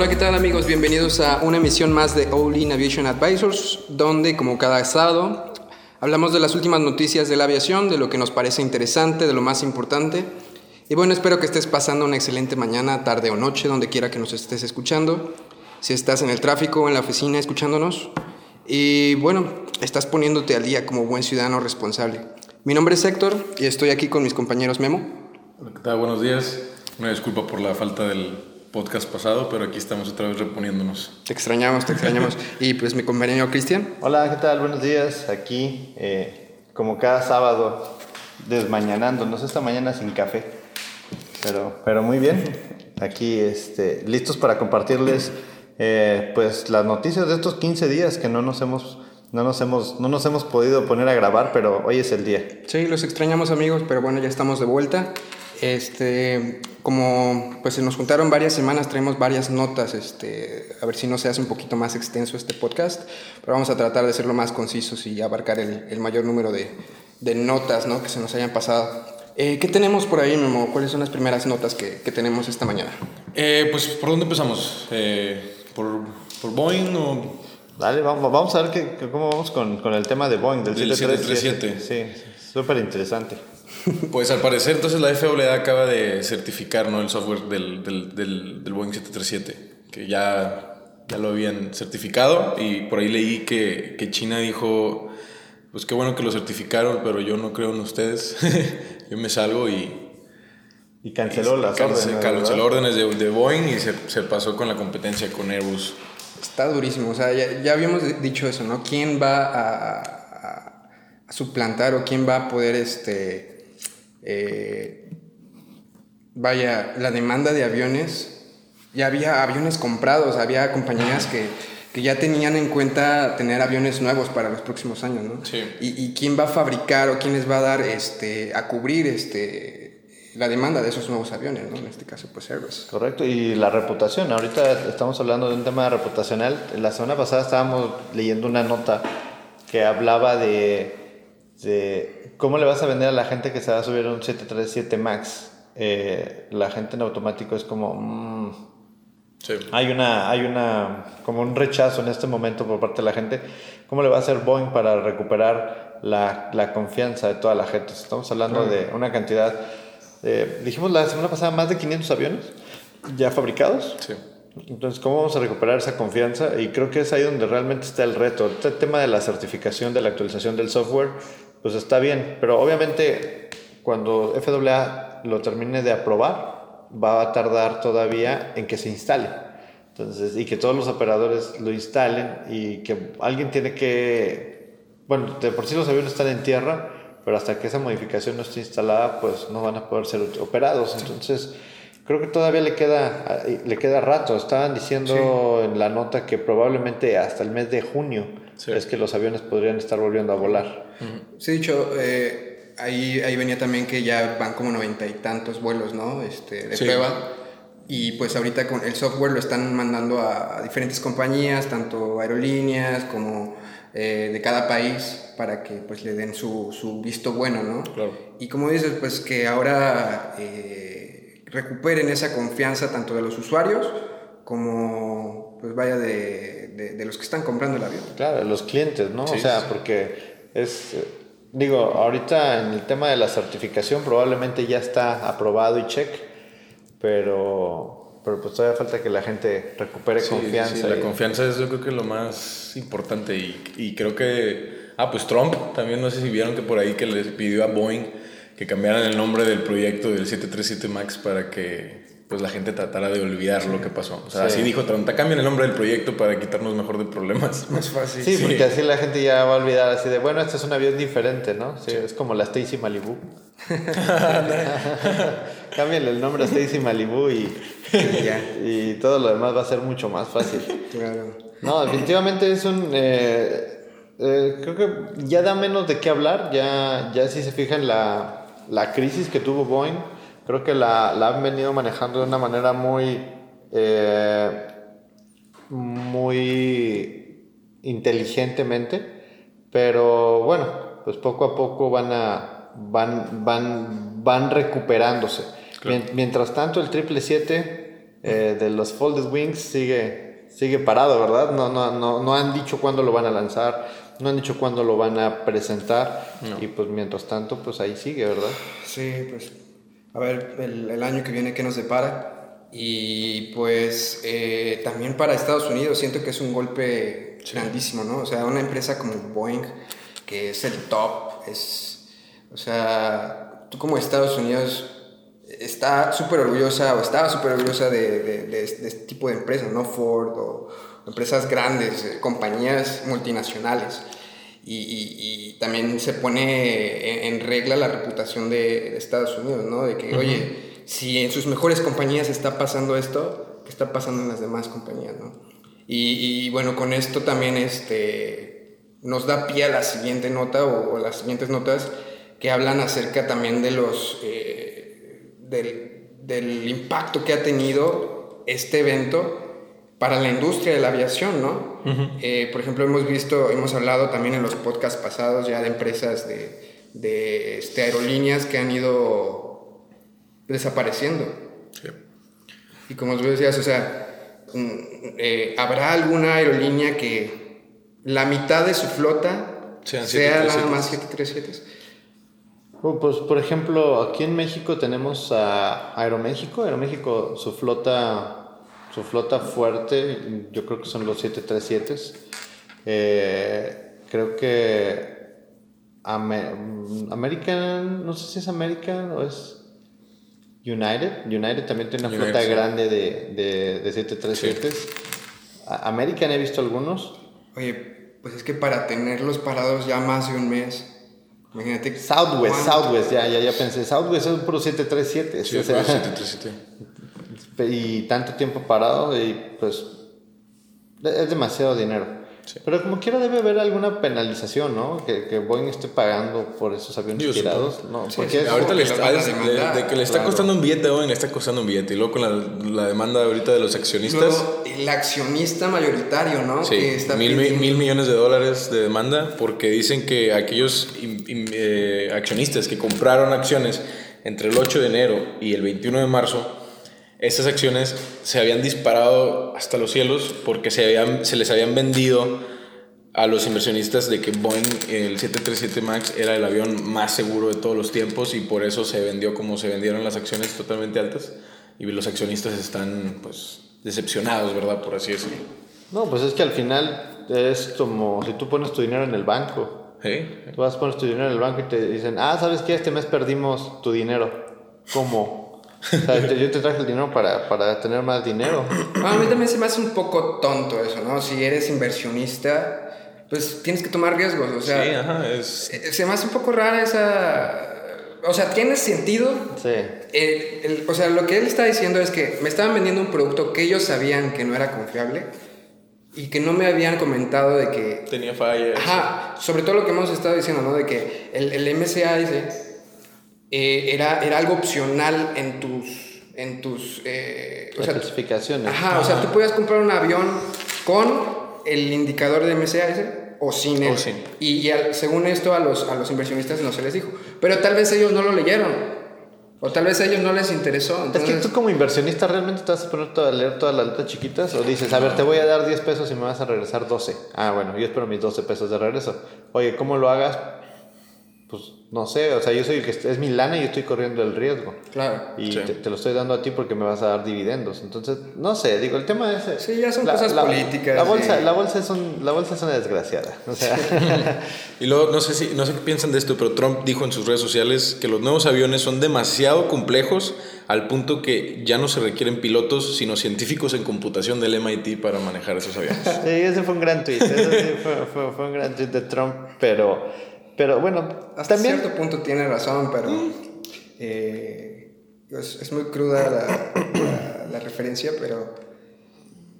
Hola, ¿qué tal amigos? Bienvenidos a una emisión más de All In Aviation Advisors, donde como cada sábado hablamos de las últimas noticias de la aviación, de lo que nos parece interesante, de lo más importante. Y bueno, espero que estés pasando una excelente mañana, tarde o noche, donde quiera que nos estés escuchando. Si estás en el tráfico o en la oficina escuchándonos. Y bueno, estás poniéndote al día como buen ciudadano responsable. Mi nombre es Héctor y estoy aquí con mis compañeros Memo. Hola, ¿qué tal? Buenos días. Una disculpa por la falta del podcast pasado, pero aquí estamos otra vez reponiéndonos. Te extrañamos, te extrañamos. y pues mi compañero Cristian. Hola, ¿qué tal? Buenos días. Aquí, eh, como cada sábado, desmañanándonos esta mañana sin café. Pero, pero muy bien. Aquí este, listos para compartirles eh, pues las noticias de estos 15 días que no nos hemos no nos hemos no nos hemos podido poner a grabar, pero hoy es el día. Sí, los extrañamos amigos, pero bueno, ya estamos de vuelta. Este, como pues se nos juntaron varias semanas, traemos varias notas, este, a ver si no se hace un poquito más extenso este podcast, pero vamos a tratar de ser lo más concisos y abarcar el, el mayor número de, de notas ¿no? que se nos hayan pasado. Eh, ¿Qué tenemos por ahí, Memo? ¿Cuáles son las primeras notas que, que tenemos esta mañana? Eh, pues, ¿por dónde empezamos? Eh, ¿por, ¿por, Boeing o...? Dale, vamos, vamos a ver que, cómo vamos con, con, el tema de Boeing, del, del 737. Sí, súper interesante. Pues al parecer entonces la FAA acaba de certificar ¿no? el software del, del, del, del, Boeing 737, que ya, ya lo habían certificado y por ahí leí que, que China dijo pues qué bueno que lo certificaron, pero yo no creo en ustedes. yo me salgo y... Y canceló las órdenes. Canceló órdenes de, de, Boeing y se, se, pasó con la competencia con Airbus. Está durísimo, o sea, ya, ya habíamos dicho eso, ¿no? ¿Quién va a, a, a, suplantar o quién va a poder, este, eh, vaya, la demanda de aviones? Ya había aviones comprados, había compañías que que ya tenían en cuenta tener aviones nuevos para los próximos años, ¿no? Sí. Y, y, quién va a fabricar o quién les va a dar este, a cubrir este, la demanda de esos nuevos aviones, ¿no? En este caso, pues Airbus. Correcto, y la reputación. Ahorita estamos hablando de un tema reputacional. La semana pasada estábamos leyendo una nota que hablaba de, cómo le vas a vender a la gente que se va a subir a un 737 MAX. Eh, la gente en automático es como... Mmm, Sí. Hay una, hay una, como un rechazo en este momento por parte de la gente. ¿Cómo le va a hacer Boeing para recuperar la, la confianza de toda la gente? Estamos hablando sí. de una cantidad, eh, dijimos la semana pasada, más de 500 aviones ya fabricados. Sí. Entonces, ¿cómo vamos a recuperar esa confianza? Y creo que es ahí donde realmente está el reto. Este tema de la certificación, de la actualización del software, pues está bien, pero obviamente cuando FAA lo termine de aprobar, va a tardar todavía en que se instale. Entonces, y que todos los operadores lo instalen y que alguien tiene que, bueno, de por sí los aviones están en tierra, pero hasta que esa modificación no esté instalada, pues no van a poder ser operados. Entonces, creo que todavía le queda, le queda rato. Estaban diciendo sí. en la nota que probablemente hasta el mes de junio sí. es que los aviones podrían estar volviendo a volar. Sí, dicho, eh ahí, ahí venía también que ya van como noventa y tantos vuelos, ¿no? Este, de sí. prueba. Y pues ahorita con el software lo están mandando a, a diferentes compañías, tanto aerolíneas como eh, de cada país, para que pues le den su, su visto bueno, ¿no? Claro. Y como dices, pues que ahora eh, recuperen esa confianza tanto de los usuarios como pues vaya de, de, de, los que están comprando el avión. Claro, los clientes, ¿no? Sí, o sea, porque es digo, ahorita en el tema de la certificación probablemente ya está aprobado y check, pero, pero pues todavía falta que la gente recupere sí, confianza. Sí, la y... confianza es yo creo que lo más importante y, y, creo que, ah, pues Trump también, no sé si vieron que por ahí que les pidió a Boeing que cambiaran el nombre del proyecto del 737 MAX para que pues la gente tratara de olvidar lo que pasó. O sea, sí. así dijo Trump, cambien el nombre del proyecto para quitarnos mejor de problemas. Más fácil. Sí, sí, porque así la gente ya va a olvidar así de, bueno, este es un avión diferente, ¿no? Sí, es como la Stacy Malibu. Cambien el nombre a Stacy Malibu y, y todo lo demás va a ser mucho más fácil. Claro. No, definitivamente es un... Eh, eh, creo que ya da menos de qué hablar, ya, ya si se fijan la, la crisis que tuvo Boeing creo que la, la, han venido manejando de una manera muy, eh, muy inteligentemente, pero bueno, pues poco a poco van, a, van, van, van recuperándose. Claro. Mientras tanto, el 777 eh, de los Folded Wings sigue, sigue parado, ¿verdad? No, no, no, no han dicho cuándo lo van a lanzar, no han dicho cuándo lo van a presentar y pues mientras tanto pues ahí sigue, ¿verdad? Sí, pues a ver el, el año que viene qué nos depara. Y pues eh, también para Estados Unidos siento que es un golpe grandísimo, ¿no? O sea, una empresa como Boeing, que es el top, es, o sea, tú como Estados Unidos está súper orgullosa o estaba súper orgullosa de, de, de, este tipo de empresas, ¿no? Ford o empresas grandes, eh, compañías multinacionales. Y, y, y, también se pone en, en, regla la reputación de, Estados Unidos, ¿no? De que, uh -huh. oye, si en sus mejores compañías está pasando esto, ¿qué está pasando en las demás compañías, no? Y, y bueno, con esto también este, nos da pie a la siguiente nota o, o las siguientes notas que hablan acerca también de los, eh, del, del, impacto que ha tenido este evento para la industria de la aviación, ¿no? Uh -huh. eh, por ejemplo, hemos visto, hemos hablado también en los podcasts pasados ya de empresas de, de este, aerolíneas que han ido desapareciendo. Sí. Y como tú decías, o sea, eh, ¿habrá alguna aerolínea que la mitad de su flota Sean sea nada más 737? Oh, pues, por ejemplo, aquí en México tenemos a Aeroméxico. Aeroméxico, su flota, su flota fuerte, yo creo que son los 737s. Eh, creo que American, no sé si es American o es United. United también tiene una United, flota sí. grande de, de, de 737s. Sí. American he visto algunos. Oye, pues es que para tenerlos parados ya más de un mes Imagínate. Southwest, Southwest, ya, ya, ya pensé. Southwest es un puro 737. Sí, o sea, 737. Y tanto tiempo parado, y pues. Es demasiado dinero. Sí. Pero como quiera debe haber alguna penalización, ¿no? Que, que Boeing esté pagando por esos aviones Dios, tirados. No, sí, porque sí, ahorita le está, de, de, que le está claro. costando un billete a Boeing, le está costando un billete. Y luego con la, la demanda ahorita de los accionistas. Luego, el accionista mayoritario, ¿no? Sí, que está mil, mil, millones de dólares de demanda porque dicen que aquellos eh, accionistas que compraron acciones entre el 8 de enero y el 21 de marzo estas acciones se habían disparado hasta los cielos porque se, habían, se les habían vendido a los inversionistas de que Boeing, el 737 MAX, era el avión más seguro de todos los tiempos y por eso se vendió como se vendieron las acciones totalmente altas y los accionistas están pues decepcionados, ¿verdad? Por así decirlo. No, pues es que al final es como si tú pones tu dinero en el banco. ¿Sí? Tú vas a poner tu dinero en el banco y te dicen, ah, ¿sabes qué? Este mes perdimos tu dinero. ¿Cómo? O sea, yo te traje el dinero para, para tener más dinero. a mí también se me hace un poco tonto eso, ¿no? Si eres inversionista, pues tienes que tomar riesgos, o sea... Sí, ajá, es... Se me hace un poco rara esa... O sea, tiene sentido. Sí. El, el, o sea, lo que él está diciendo es que me estaban vendiendo un producto que ellos sabían que no era confiable y que no me habían comentado de que... Tenía fallas. Ajá, sobre todo lo que hemos estado diciendo, ¿no? De que el, el MCA ese eh, era, era algo opcional en tus, en tus eh, o sea, clasificaciones. Ajá, ajá, o sea, tú podías comprar un avión con el indicador de MCAS o sin él. O sin. Y, y al, según esto a los, a los inversionistas no se les dijo. Pero tal vez ellos no lo leyeron. O tal vez a ellos no les interesó. Entonces... Es que tú como inversionista realmente te vas a poner a leer todas las letras chiquitas o dices, a ver, te voy a dar 10 pesos y me vas a regresar 12. Ah, bueno, yo espero mis 12 pesos de regreso. Oye, ¿cómo lo hagas? Pues no sé, o sea, yo soy el que es mi lana y yo estoy corriendo el riesgo. Claro. Y sí. te, te, lo estoy dando a ti porque me vas a dar dividendos. Entonces, no sé, digo, el tema es... Sí, ya son la, cosas la, políticas. La bolsa, sí. la, bolsa es un, la bolsa es una desgraciada. O sea. y luego, no sé, si, no sé qué piensan de esto, pero Trump dijo en sus redes sociales que los nuevos aviones son demasiado complejos al punto que ya no se requieren pilotos, sino científicos en computación del MIT para manejar esos aviones. sí, ese fue un gran tweet. Ese sí fue, fue, fue un gran tweet de Trump, pero... Pero bueno, hasta también... cierto punto tiene razón, pero eh, es, es, muy cruda la, la, la, referencia, pero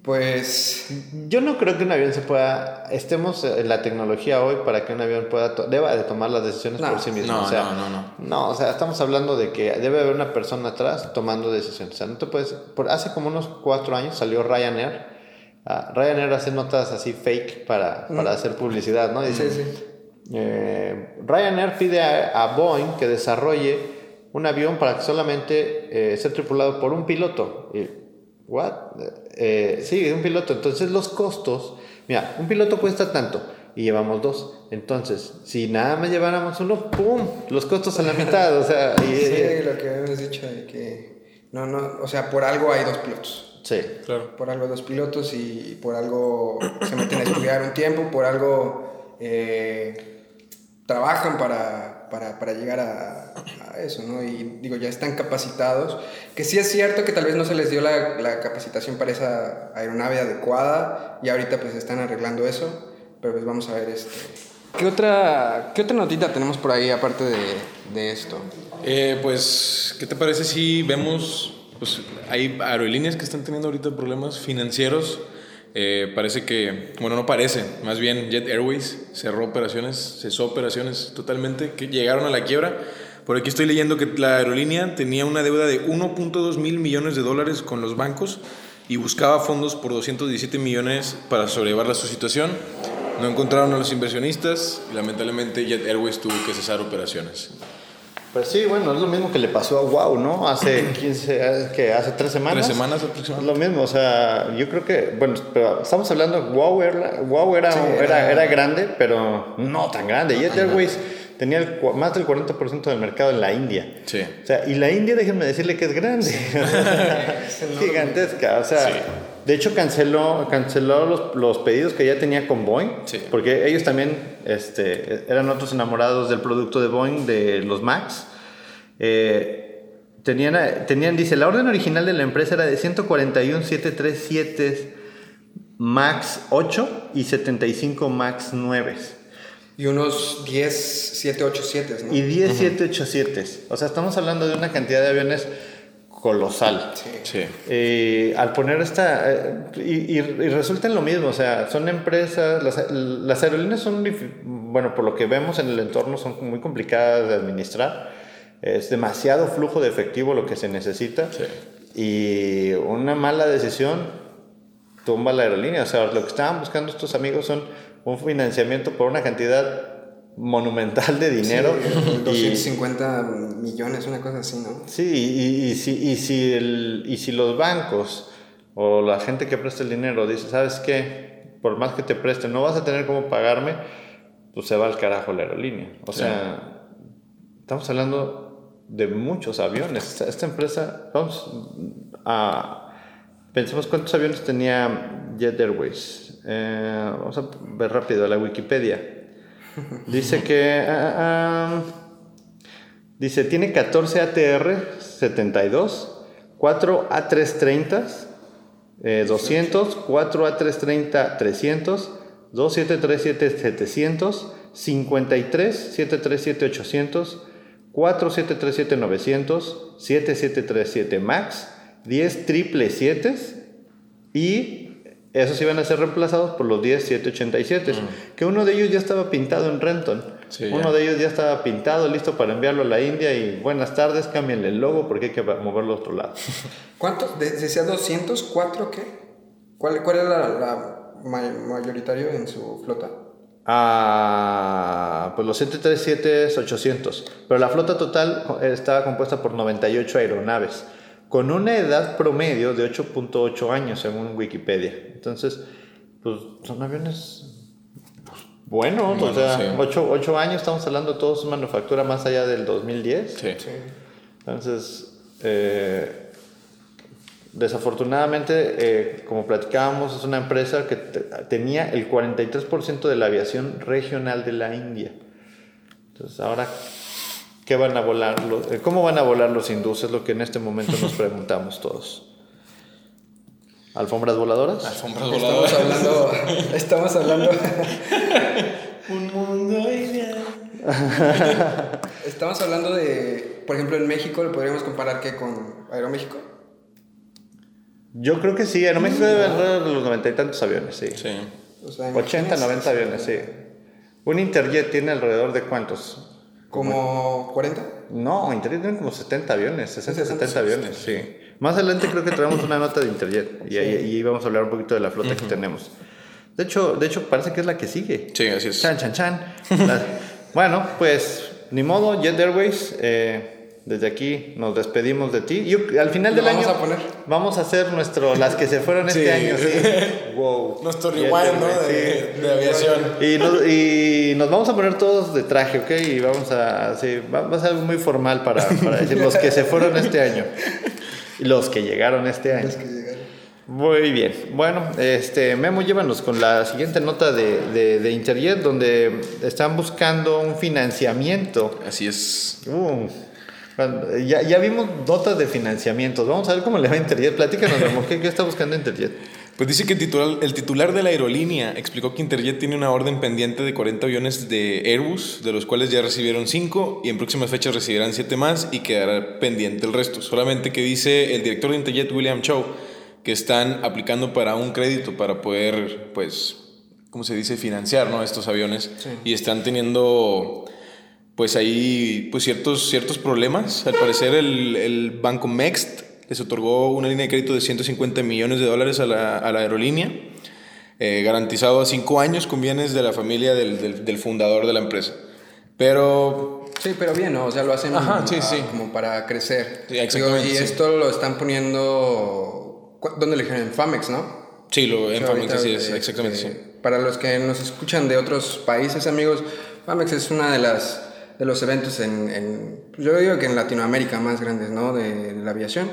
pues... Yo no creo que un avión se pueda... Estemos en la tecnología hoy para que un avión pueda deba de tomar las decisiones no, por sí mismo. No, o sea, no, no, no. No, o sea, estamos hablando de que debe haber una persona atrás tomando decisiones. O sea, no te puedes... Por, hace como unos cuatro años salió Ryanair. Uh, Ryanair hace notas así fake para, para mm. hacer publicidad, ¿no? Dice, sí, sí eh, Ryanair pide a, a, Boeing que desarrolle un avión para que solamente eh, sea tripulado por un piloto. Y ¿what? Eh, sí, un piloto. Entonces los costos, mira, un piloto cuesta tanto y llevamos dos. Entonces, si nada más lleváramos uno, ¡pum! Los costos a la mitad, o sea... Y, Sí, eh, lo que habíamos dicho de que. No, no, o sea, por algo hay dos pilotos. sí. Claro. Por algo hay dos pilotos y por algo se meten a estudiar un tiempo, por algo eh, trabajan para, para, para llegar a, eso, ¿no? Y digo, ya están capacitados. Que sí es cierto que tal vez no se les dio la, la capacitación para esa aeronave adecuada y ahorita pues están arreglando eso, pero pues vamos a ver este... ¿Qué otra, qué otra notita tenemos por ahí aparte de, de esto? Eh, pues, ¿qué te parece si vemos, pues hay aerolíneas que están teniendo ahorita problemas financieros? Eh, parece que, bueno, no parece, más bien Jet Airways cerró operaciones, cesó operaciones totalmente, que llegaron a la quiebra. Por aquí estoy leyendo que la aerolínea tenía una deuda de 1.2 mil millones de dólares con los bancos y buscaba fondos por 217 millones para sobrellevar su situación. No encontraron a los inversionistas y lamentablemente Jet Airways tuvo que cesar operaciones. Pues sí, bueno, es lo mismo que le pasó a Wow, ¿no? Hace 15, eh, que hace tres semanas. Tres semanas Es aproximadamente. lo mismo, o sea, yo creo que, bueno, pero estamos hablando, Wow era, wow era, Sí, era, era- era grande, pero no tan grande. Jet Airways tenía el más del 40% del mercado en la India. Sí. O sea, y la India, déjenme decirle que es grande. Es. Gigantesca. O sea, Sí. De hecho canceló, canceló los, los pedidos que ya tenía con Boeing. Sí. Porque ellos también este, eran otros enamorados del producto de Boeing, de los Max. Eh, tenían, tenían, dice, la orden original de la empresa era de 141 737 Max 8 y 75 Max 9. Y unos 10, 7, 8, 7, ¿no? Y 10 787. O sea, estamos hablando de una cantidad de aviones colosal. Sí. Sí. Eh, al poner esta. eh, y, y- y resulta en lo mismo, o sea, son empresas. Las, las aerolíneas son. Bueno, por lo que vemos en el entorno, son muy complicadas de administrar. Es demasiado flujo de efectivo lo que se necesita. Sí. Y una mala decisión tumba la aerolínea. O sea, lo que estaban buscando estos amigos son un financiamiento por una cantidad monumental de dinero. Sí, y- 250 millones, una cosa así, ¿no? Sí, y, y si, y, si el- y si los bancos o la gente que presta el dinero dice, ¿sabes qué? Por más que te presten, no vas a tener cómo pagarme, pues se va al carajo la aerolínea. O sea, estamos hablando de muchos aviones. Esta, esta empresa, vamos a... Pensemos cuántos aviones tenía Jet Airways. Eh, vamos a ver rápido la Wikipedia. Dice que... ah, ah, Dice, tiene 14 ATR 72, 4 A330, eh, 200, 4 A330 300, 2 737 700, 53 737 800, 4 737 900, 7 737 MAX, 10 triple 7 y esos iban a ser reemplazados por los 10 787, que uno de ellos ya estaba pintado en Renton. Sí, uno ya. de ellos ya estaba pintado, listo para enviarlo a la India y buenas tardes, cámbienle el logo porque hay que moverlo a otro lado. ¿Cuántos? De- ¿Decía 204 qué? ¿Cuál, cuál era la, la ma- mayoritario en su flota? Ah, pues los 737 es 800, pero la flota total estaba compuesta por 98 aeronaves, con una edad promedio de 8.8 años según Wikipedia. Entonces, pues son aviones pues, buenos, o Bueno, sea, sí. 8, años, estamos hablando todos su manufactura más allá del 2010. Sí. Sí. Entonces, eh, desafortunadamente, eh, como platicábamos, es una empresa que te- tenía el 43% de la aviación regional de la India. Entonces, ahora, ¿qué van a volar? los- eh, ¿Cómo van a volar los hindúes? Es lo que en este momento nos preguntamos todos. ¿Alfombras voladoras? Alfombras Estamos voladoras. hablando, estamos hablando, Un mundo ideal. estamos hablando de, por ejemplo, en México, ¿lo podríamos comparar qué con Aeroméxico? Yo creo que sí, en México debe haber de los noventa y tantos aviones, sí. Sí. O sea, 80, imagínense, 90 aviones, sí. Un Interjet tiene alrededor de cuántos? ¿Como 40? No, Interjet tiene como 70 aviones, 60, 60, 70 aviones, sí. Más adelante creo que traemos una nota de Interjet y, ahí y vamos a hablar un poquito de la flota que tenemos. De hecho, de hecho, parece que es la que sigue. Sí, así es. Chan, chan, chan. La- bueno, pues ni modo, Jet Airways. eh, desde aquí nos despedimos de ti. Y al final del ¿Lo año vamos a poner? vamos a hacer nuestro las que se fueron este Sí. año, sí. Wow. Nuestro rewind, ¿no? De, de aviación. Y nos, y nos vamos a poner todos de traje, ¿ok? Y vamos a. Sí, va, va a ser algo muy formal para, para decir los que se fueron este año. Y los que llegaron este año. Muy bien. Bueno, este, Memo, llévanos con la siguiente nota de, de, de Interjet, donde están buscando un financiamiento. Así es. Uh, ya, ya vimos notas de financiamientos. Vamos a ver cómo le va a Interjet. Platícanos, Memo, ¿qué, qué está buscando Interjet? Pues dice que el titular, el titular de la aerolínea explicó que Interjet tiene una orden pendiente de 40 aviones de Airbus, de los cuales ya recibieron 5 y en próximas fechas recibirán 7 más y quedará pendiente el resto. Solamente que dice el director de Interjet, William Chow, que están aplicando para un crédito para poder, pues, ¿cómo se dice?, financiar ¿no? estos aviones y están teniendo pues ahí pues ciertos, ciertos problemas. Al parecer el, el banco Mext les otorgó una línea de crédito de 150 millones de dólares a la, a la aerolínea, eh, garantizado a cinco años con bienes de la familia del, del- del fundador de la empresa. Pero Sí, pero bien, ¿no? O sea, lo hacen Ajá, sí, ah, sí. como para crecer. Sí, exactamente, Digo, y sí. esto lo están poniendo... ¿cu- ¿Dónde le dijeron? En Famex, ¿no? sí, lo en Famex, ahorita, así es, este, exactamente sí. Para los que nos escuchan de otros países, amigos, Famex es una de las de los eventos en, en- pues yo digo que en Latinoamérica más grandes, ¿no? De, la aviación.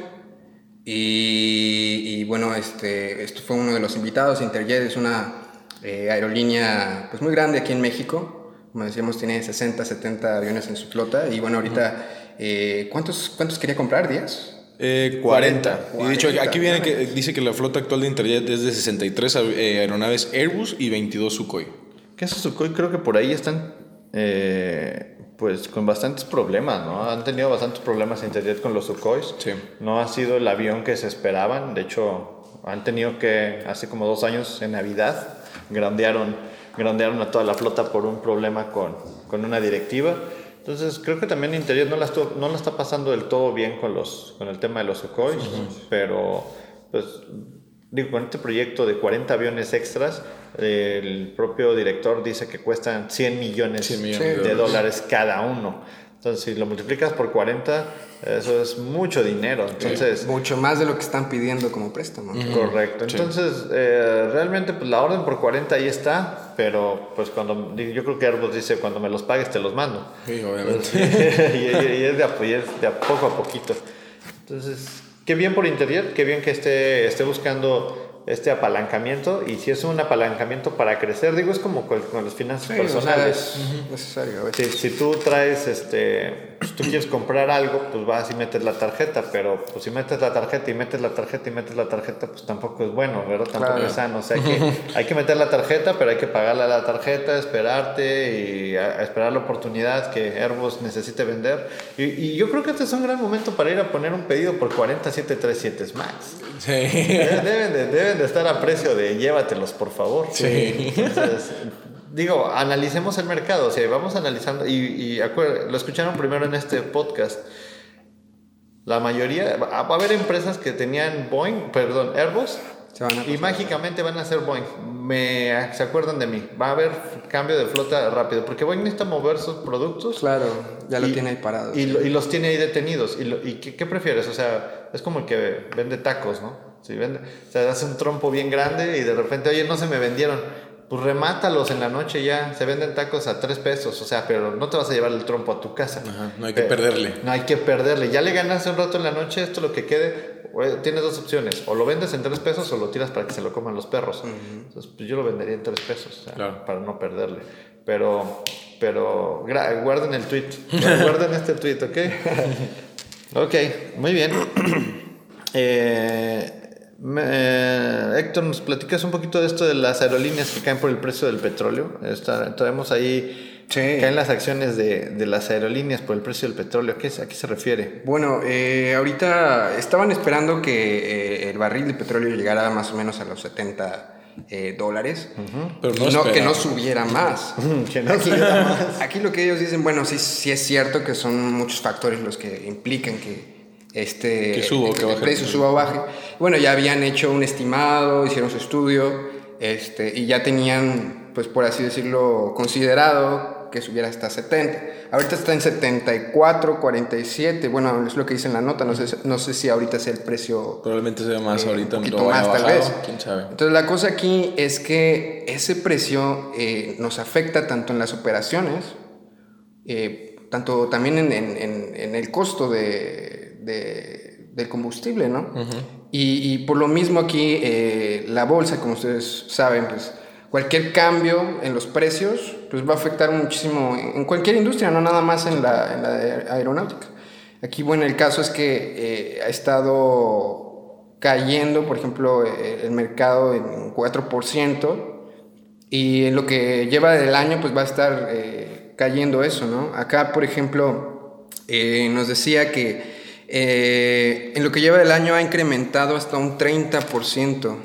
Y, y bueno, este, esto fue uno de los invitados. Interjet es una eh, aerolínea pues muy grande aquí en México. Como decíamos, tiene 60, 70 aviones en su flota. Y bueno, ahorita, eh, ¿cuántos, ¿cuántos quería comprar? ¿10? Eh, 40. 40. Y de hecho, aquí viene que dice que la flota actual de Interjet es de 63 av- eh, aeronaves Airbus y 22 Sukhoi. ¿Qué es Sukhoi? Creo que por ahí están eh, pues con bastantes problemas, ¿no? Han tenido bastantes problemas Interjet con los Sukhois. Sí. No ha sido el avión que se esperaban. De hecho, han tenido que, hace como dos años en Navidad, grandearon, grandearon a toda la flota por un problema con, con una directiva. Entonces, creo que también Interjet no la, estuvo- no la está pasando del todo bien con, los, con el tema de los Sukhois, pero pues digo, con este proyecto de 40 aviones extras, el propio director dice que cuestan 100 millones, 100 millones de, dólares cada uno. Entonces, si lo multiplicas por 40, eso es mucho dinero. Entonces, Mucho más de lo que están pidiendo como préstamo. correcto. Entonces, eh, realmente, pues la orden por 40 ahí está, pero pues cuando, yo creo que Airbus dice, cuando me los pagues te los mando. Sí, obviamente. y, y- y es, de y es de a poco a poquito. Entonces, qué bien por Interjet, qué bien que esté, esté buscando este apalancamiento y si es un apalancamiento para crecer, digo, es como con, con las finanzas Sí, o sea, personales. es necesario. si tú traes, este, pues, tú quieres comprar algo, pues vas y metes la tarjeta, pero pues si metes la tarjeta y metes la tarjeta y metes la tarjeta, pues tampoco es bueno, ¿verdad? Tampoco Claro. es sano. O sea, hay que, hay que meter la tarjeta, pero hay que pagarle a la tarjeta, esperarte y a- a esperar la oportunidad que Airbus necesite vender. Y, y yo creo que este es un gran momento para ir a poner un pedido por 4737 Max. Sí. Deben de, deben de estar a precio de llévatelos, por favor. Sí. Entonces, digo, analicemos el mercado, o sea, vamos analizando, y, y acuer- lo escucharon primero en este podcast. La mayoría, va a haber empresas que tenían Boeing, perdón, Airbus, van y mágicamente van a ser Boeing. Me, se acuerdan de mí. Va a haber cambio de flota rápido, porque Boeing necesita mover sus productos Claro, ya lo y- tiene ahí parado. y, y los tiene ahí detenidos. ¿Y, lo- y qué, qué prefieres? O sea, es como el que vende tacos, ¿no? Si vende, o sea, hace un trompo bien grande y de repente, oye, no se me vendieron. Pues remátalos en la noche ya. Se venden tacos a tres pesos, o sea, pero no te vas a llevar el trompo a tu casa. Ajá, no hay que Pe- perderle. No hay que perderle. Ya le ganaste un rato en la noche, esto lo que quede. Tienes dos opciones, o lo vendes en tres pesos o lo tiras para que se lo coman los perros. Entonces, pues yo lo vendería en tres pesos, o sea, Claro. para no perderle. Pero, pero, guarden el tweet, guarden este tweet, ¿ok? ok, muy bien. Eh, me- eh, Héctor, ¿nos platicas un poquito de esto de las aerolíneas que caen por el precio del petróleo? Está, traemos ahí, Sí. caen las acciones de, de las aerolíneas por el precio del petróleo. ¿A qué, se- a qué se refiere? Bueno, eh, ahorita estaban esperando que eh, el barril de petróleo llegara más o menos a los 70 eh, dólares. Pero Y no que no subiera más. Que no aquí, subiera más. aquí lo que ellos dicen, bueno, sí, sí es cierto que son muchos factores los que implican que este Que suba o que el precio suba o baje. Bueno, ya habían hecho un estimado, hicieron su estudio, este, y ya tenían, pues por así decirlo, considerado que subiera hasta 70. Ahorita está en 74, 47. Bueno, es lo que dice en la nota. No sé, no sé si ahorita sea el precio. Probablemente sea más eh, ahorita. Un poquito más, tal bajado, vez. ¿Quién sabe? Entonces, la cosa aquí es que ese precio eh, nos afecta tanto en las operaciones, eh, tanto también en, en- en- en el costo de, de- del combustible, ¿no? y, y por lo mismo aquí, eh, la bolsa, como ustedes saben, pues cualquier cambio en los precios, pues va a afectar muchísimo en, cualquier industria, no nada más en la, en la de aeronáutica. Aquí, bueno, el caso es que eh, ha estado cayendo, por ejemplo, eh, el mercado en un 4%, y en lo que lleva del año, pues va a estar eh, cayendo eso, ¿no? Acá, por ejemplo, eh, nos decía que eh, en lo que lleva del año ha incrementado hasta un 30%.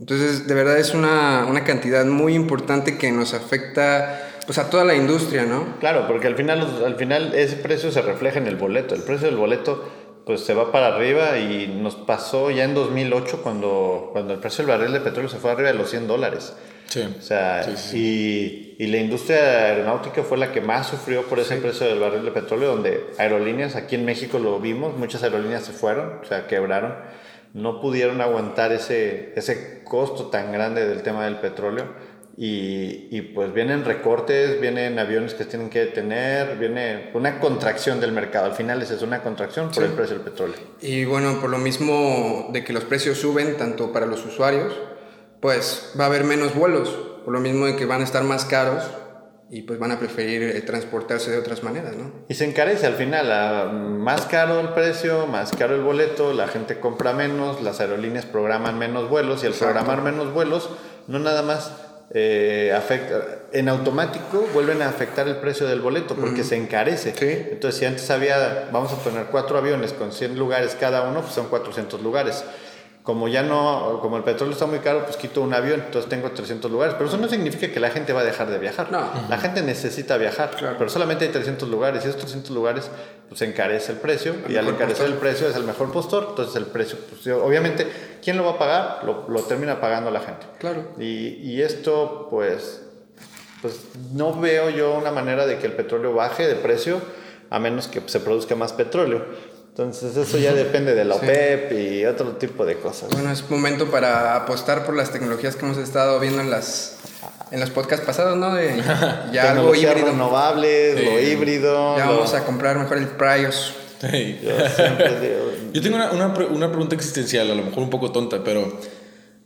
Entonces, de verdad es una, una cantidad muy importante que nos afecta pues, a toda la industria, ¿no? Claro, porque al final, al final ese precio se refleja en el boleto. El precio del boleto pues se va para arriba y nos pasó ya en 2008 cuando, cuando el precio del barril de petróleo se fue arriba de los 100 dólares. Sí. O sea, Sí, sí. Y, y la industria aeronáutica fue la que más sufrió por ese precio del barril de petróleo, donde aerolíneas, aquí en México lo vimos, muchas aerolíneas se fueron, o sea, quebraron, no pudieron aguantar ese, ese costo tan grande del tema del petróleo. Y, y pues vienen recortes, vienen aviones que tienen que detener, viene una contracción del mercado. Al final es una contracción por el precio del petróleo. Y bueno, por lo mismo de que los precios suben tanto para los usuarios, pues va a haber menos vuelos, por lo mismo de que van a estar más caros y pues van a preferir eh, transportarse de otras maneras, ¿no? Y se encarece al final, a- más caro el precio, más caro el boleto, la gente compra menos, las aerolíneas programan menos vuelos y al Exacto. programar menos vuelos, no nada más eh, afecta, en automático vuelven a afectar el precio del boleto porque se encarece. Sí. Entonces, si antes había, vamos a poner cuatro aviones con 100 lugares cada uno, pues son 400 lugares. Como ya no, como el petróleo está muy caro, pues quito un avión, entonces tengo 300 lugares. Pero eso no significa que la gente va a dejar de viajar. No. La gente necesita viajar, Claro. pero solamente hay 300 lugares y esos 300 lugares pues encarece el precio y al encarecer postor. el precio es el mejor postor, entonces el precio, pues, obviamente, ¿quién lo va a pagar? Lo, lo termina pagando la gente. Claro. Y, y esto pues, pues no veo yo una manera de que el petróleo baje de precio a menos que se produzca más petróleo. Entonces eso ya depende de la Sí. OPEP y otro tipo de cosas. Bueno, es momento para apostar por las tecnologías que hemos estado viendo en las en los podcasts pasados, ¿no? De ya algo híbrido. renovables, Sí. lo híbrido. Ya lo- vamos a comprar mejor el Prius. Sí. yo siempre digo, Yo tengo una, una, una pregunta existencial, a lo mejor un poco tonta, pero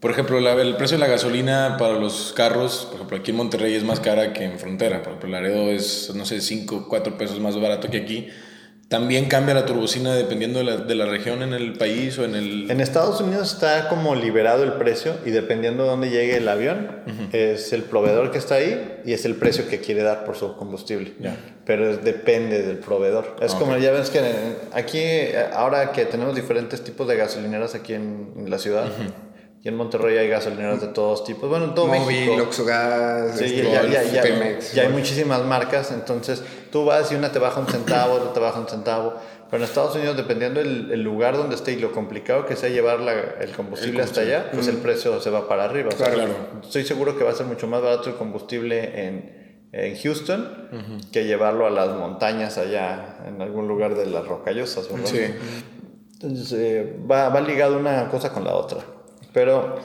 por ejemplo, la- el precio de la gasolina para los carros, por ejemplo, aquí en Monterrey es más cara que en frontera. Por ejemplo, Laredo es, no sé, 5, 4 pesos más barato que aquí. También cambia la turbocina dependiendo de la, de la región en el país o en el... En Estados Unidos está como liberado el precio y dependiendo de dónde llegue el avión, es el proveedor que está ahí y es el precio que quiere dar por su combustible. Pero es- depende del proveedor. Es como ya ves que aquí, ahora que tenemos diferentes tipos de gasolineras aquí en, en la ciudad, y en Monterrey hay gasolineras de todos tipos, bueno, en todo Móvil, México. Oxogas, Sí, este, ya, ya, ya, Pemex. ya hay muchísimas marcas, entonces tú vas y una te baja un centavo, otra te baja un centavo. Pero en Estados Unidos, dependiendo el, el lugar donde esté y lo complicado que sea llevar la- el combustible hasta allá, pues el precio se va para arriba. O sea, Claro. Estoy seguro que va a ser mucho más barato el combustible en, en Houston que llevarlo a las montañas allá en algún lugar de las rocallosas, ¿verdad? Sí. Entonces eh, va, va ligado una cosa con la otra. Pero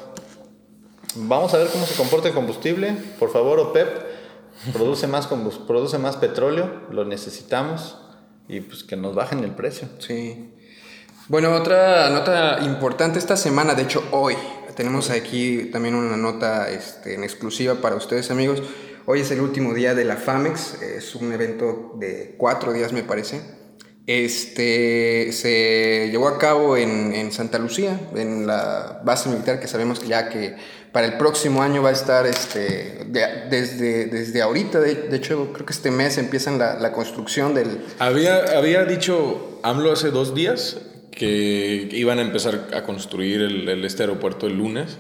vamos a ver cómo se comporta el combustible. Por favor, OPEP, produce más, produce más petróleo, lo necesitamos y pues que nos bajen el precio. Sí. Bueno, otra nota importante esta semana, de hecho hoy, tenemos aquí también una nota este, en exclusiva para ustedes amigos. Hoy es el último día de la FAMEX, es un evento de cuatro días me parece. Este se llevó a cabo en, en Santa Lucía, en la base militar que sabemos que ya que para el próximo año va a estar este, de- desde, desde ahorita, de, de hecho creo que este mes empiezan la, la construcción del, Había, había dicho AMLO hace dos días que iban a empezar a construir el, el- este aeropuerto el lunes.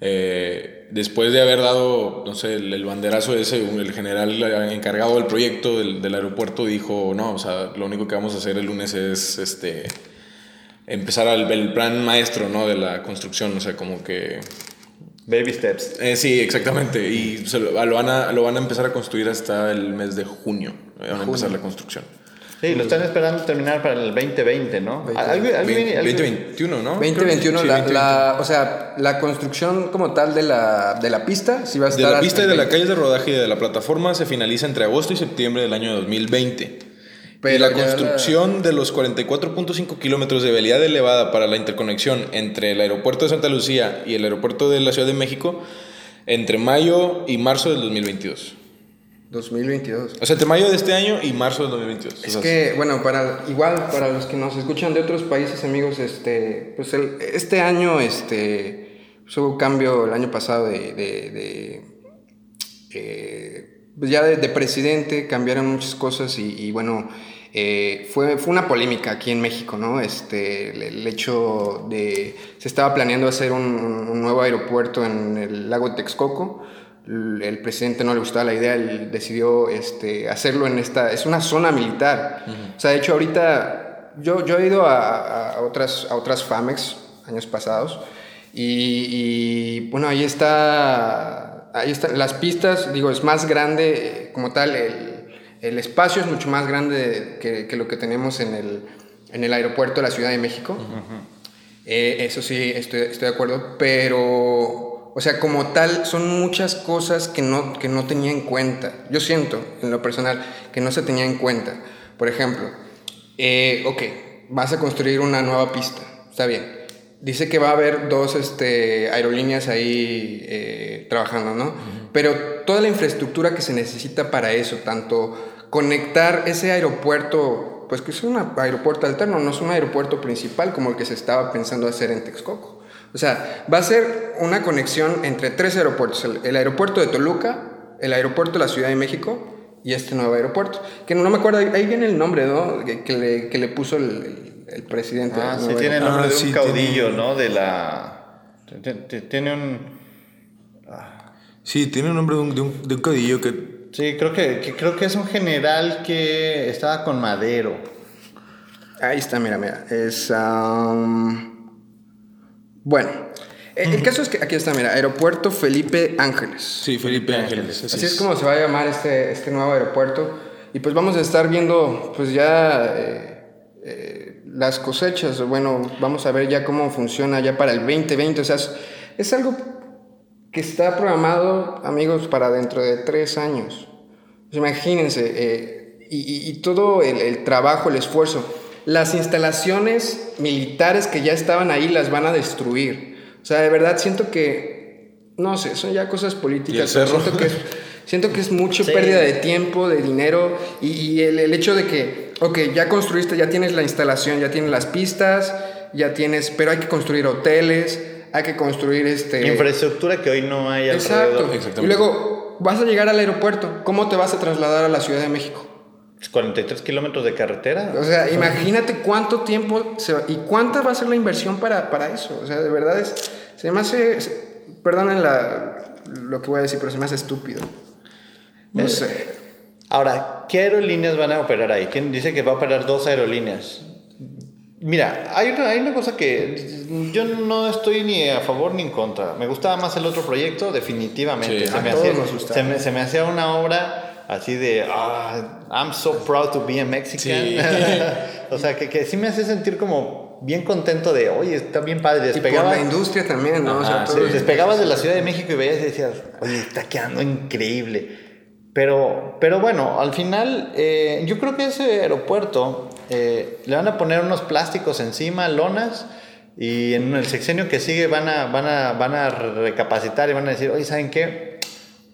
Eh, después de haber dado, no sé, el, el banderazo ese, el general encargado del proyecto del, del aeropuerto dijo, no, o sea, lo único que vamos a hacer el lunes es este, empezar al- el plan maestro, ¿no? De la construcción, o sea, como que Baby steps. Eh, sí, exactamente. Y se lo, lo van a, lo van a empezar a construir hasta el mes de junio. Van a empezar la construcción. Sí, lo están esperando terminar para el 2020, ¿no? Algo- algo algo- 2021, ¿no? 2021, Sí, la, 2021. la- o sea, la construcción como tal de la, de la pista, sí va a De estar... la hasta pista y de la 20. calle de rodaje y de la plataforma se finaliza entre agosto y septiembre del año 2020. Pero y la construcción de los 44.5 kilómetros de vialidad elevada para la interconexión entre el aeropuerto de Santa Lucía y el aeropuerto de la Ciudad de México entre mayo y marzo del 2022. 2022. O sea, entre mayo de este año y marzo del 2022. Es O sea, que, bueno, para igual para los que nos escuchan de otros países, amigos, este, pues el- este año, este, pues hubo cambio el año pasado de, de- de, eh, pues ya de, de presidente, cambiaron muchas cosas y, y bueno, eh, fue, fue una polémica aquí en México, ¿no? Este, el, el hecho de, se estaba planeando hacer un, un- un nuevo aeropuerto en el lago de Texcoco, el, presidente no le gustaba la idea, él decidió este, hacerlo en esta, es una zona militar. O sea, de hecho ahorita yo, yo he ido a, a- otras, a otras FAMEX años pasados y, y, bueno, ahí está, ahí están las pistas, digo, es más grande como tal, el, el espacio es mucho más grande que, que lo que tenemos en el, en el aeropuerto de la Ciudad de México. Eh, eso sí, estoy, estoy de acuerdo, pero, o sea, como tal, son muchas cosas que no, que no tenía en cuenta. Yo siento, en lo personal, que no se tenía en cuenta. Por ejemplo, eh, ok, vas a construir una nueva pista, está bien. Dice que va a haber dos este, aerolíneas ahí eh, trabajando, ¿no? Pero toda la infraestructura que se necesita para eso, tanto conectar ese aeropuerto, pues que es un aeropuerto alterno, no es un aeropuerto principal como el que se estaba pensando hacer en Texcoco. O sea, va a ser una conexión entre tres aeropuertos, el, el aeropuerto de Toluca, el aeropuerto de la Ciudad de México y este nuevo aeropuerto. Que no me acuerdo, ahí- viene el nombre, ¿no? Que, que le, que le puso el, el- el presidente. Ah, sí, tiene el nombre Ah, de un sí, caudillo, tiene- ¿no? De la... Tiene un... Sí, tiene un nombre de un, de un, de un caudillo que... Sí, creo que, que- creo que es un general que estaba con Madero. Ahí está, mira, mira. Es. am, bueno, el, el caso es que aquí está, mira, Aeropuerto Felipe Ángeles. Sí, Felipe Ángeles. Así es como se va a llamar este, este nuevo aeropuerto. Y pues vamos a estar viendo, pues ya eh, eh, las cosechas. Bueno, vamos a ver ya cómo funciona ya para el 2020. O sea, es, es algo que está programado, amigos, para dentro de tres años. Pues imagínense, eh, y, y- y todo el, el trabajo, el esfuerzo. Las instalaciones militares que ya estaban ahí las van a destruir. O sea, de verdad siento que, no sé, son ya cosas políticas. ¿Y el cerro? Siento que es, siento que es mucho Sí. pérdida de tiempo, de dinero, y, y el, el hecho de que, ok, ya construiste, ya tienes la instalación, ya tienes las pistas, ya tienes, pero hay que construir hoteles, hay que construir este... Infraestructura que hoy no hay Exacto. alrededor. Exactamente. Y luego vas a llegar al aeropuerto. ¿Cómo te vas a trasladar a la Ciudad de México? 43 kilómetros de carretera. O sea, imagínate cuánto tiempo se va- y cuánta va a ser la inversión para, para eso. O sea, de verdad es. Se me hace. se- perdonen la, lo que voy a decir, pero se me hace estúpido. No Eh, sé. Ahora, ¿qué aerolíneas van a operar ahí? ¿Quién dice que va a operar dos aerolíneas? Mira, hay una, hay una cosa que yo no estoy ni a favor ni en contra. Me gustaba más el otro proyecto, definitivamente. Sí. se, A me todos hacía, nos gustaba. se, me, se me hacía una obra así de, ah, I'm so proud to be a Mexican. Sí. o sea, que, que sí me hace sentir como bien contento de, oye, está bien padre. Y por la industria también, ¿no? O sea, Ajá, Sí, despegabas de la Ciudad de México y veías y decías, oye, está quedando increíble. Pero, pero bueno, al final, eh, yo creo que ese aeropuerto eh, le van a poner unos plásticos encima, lonas, y en el sexenio que sigue van a, van a, van a recapacitar y van a decir, oye, ¿saben qué?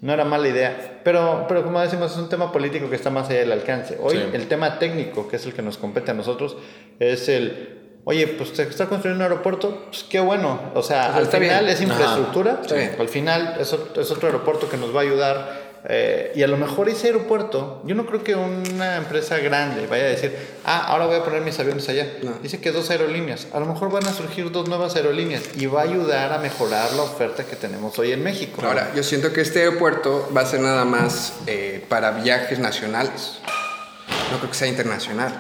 No era mala idea. Pero, pero como decimos, es un tema político que está más allá del alcance. Hoy Sí. el tema técnico, que es el que nos compete a nosotros, es el, oye, pues se está construyendo un aeropuerto, pues qué bueno. O sea, O sea, al final bien. es infraestructura. Al final es, es otro aeropuerto que nos va a ayudar. Eh, y a lo mejor ese aeropuerto, yo no creo que una empresa grande vaya a decir, ah, ahora voy a poner mis aviones allá. No. Dice que dos aerolíneas. A lo mejor van a surgir dos nuevas aerolíneas y va a ayudar a mejorar la oferta que tenemos hoy en México. Ahora, yo siento que este aeropuerto va a ser nada más eh, para viajes nacionales. No creo que sea internacional.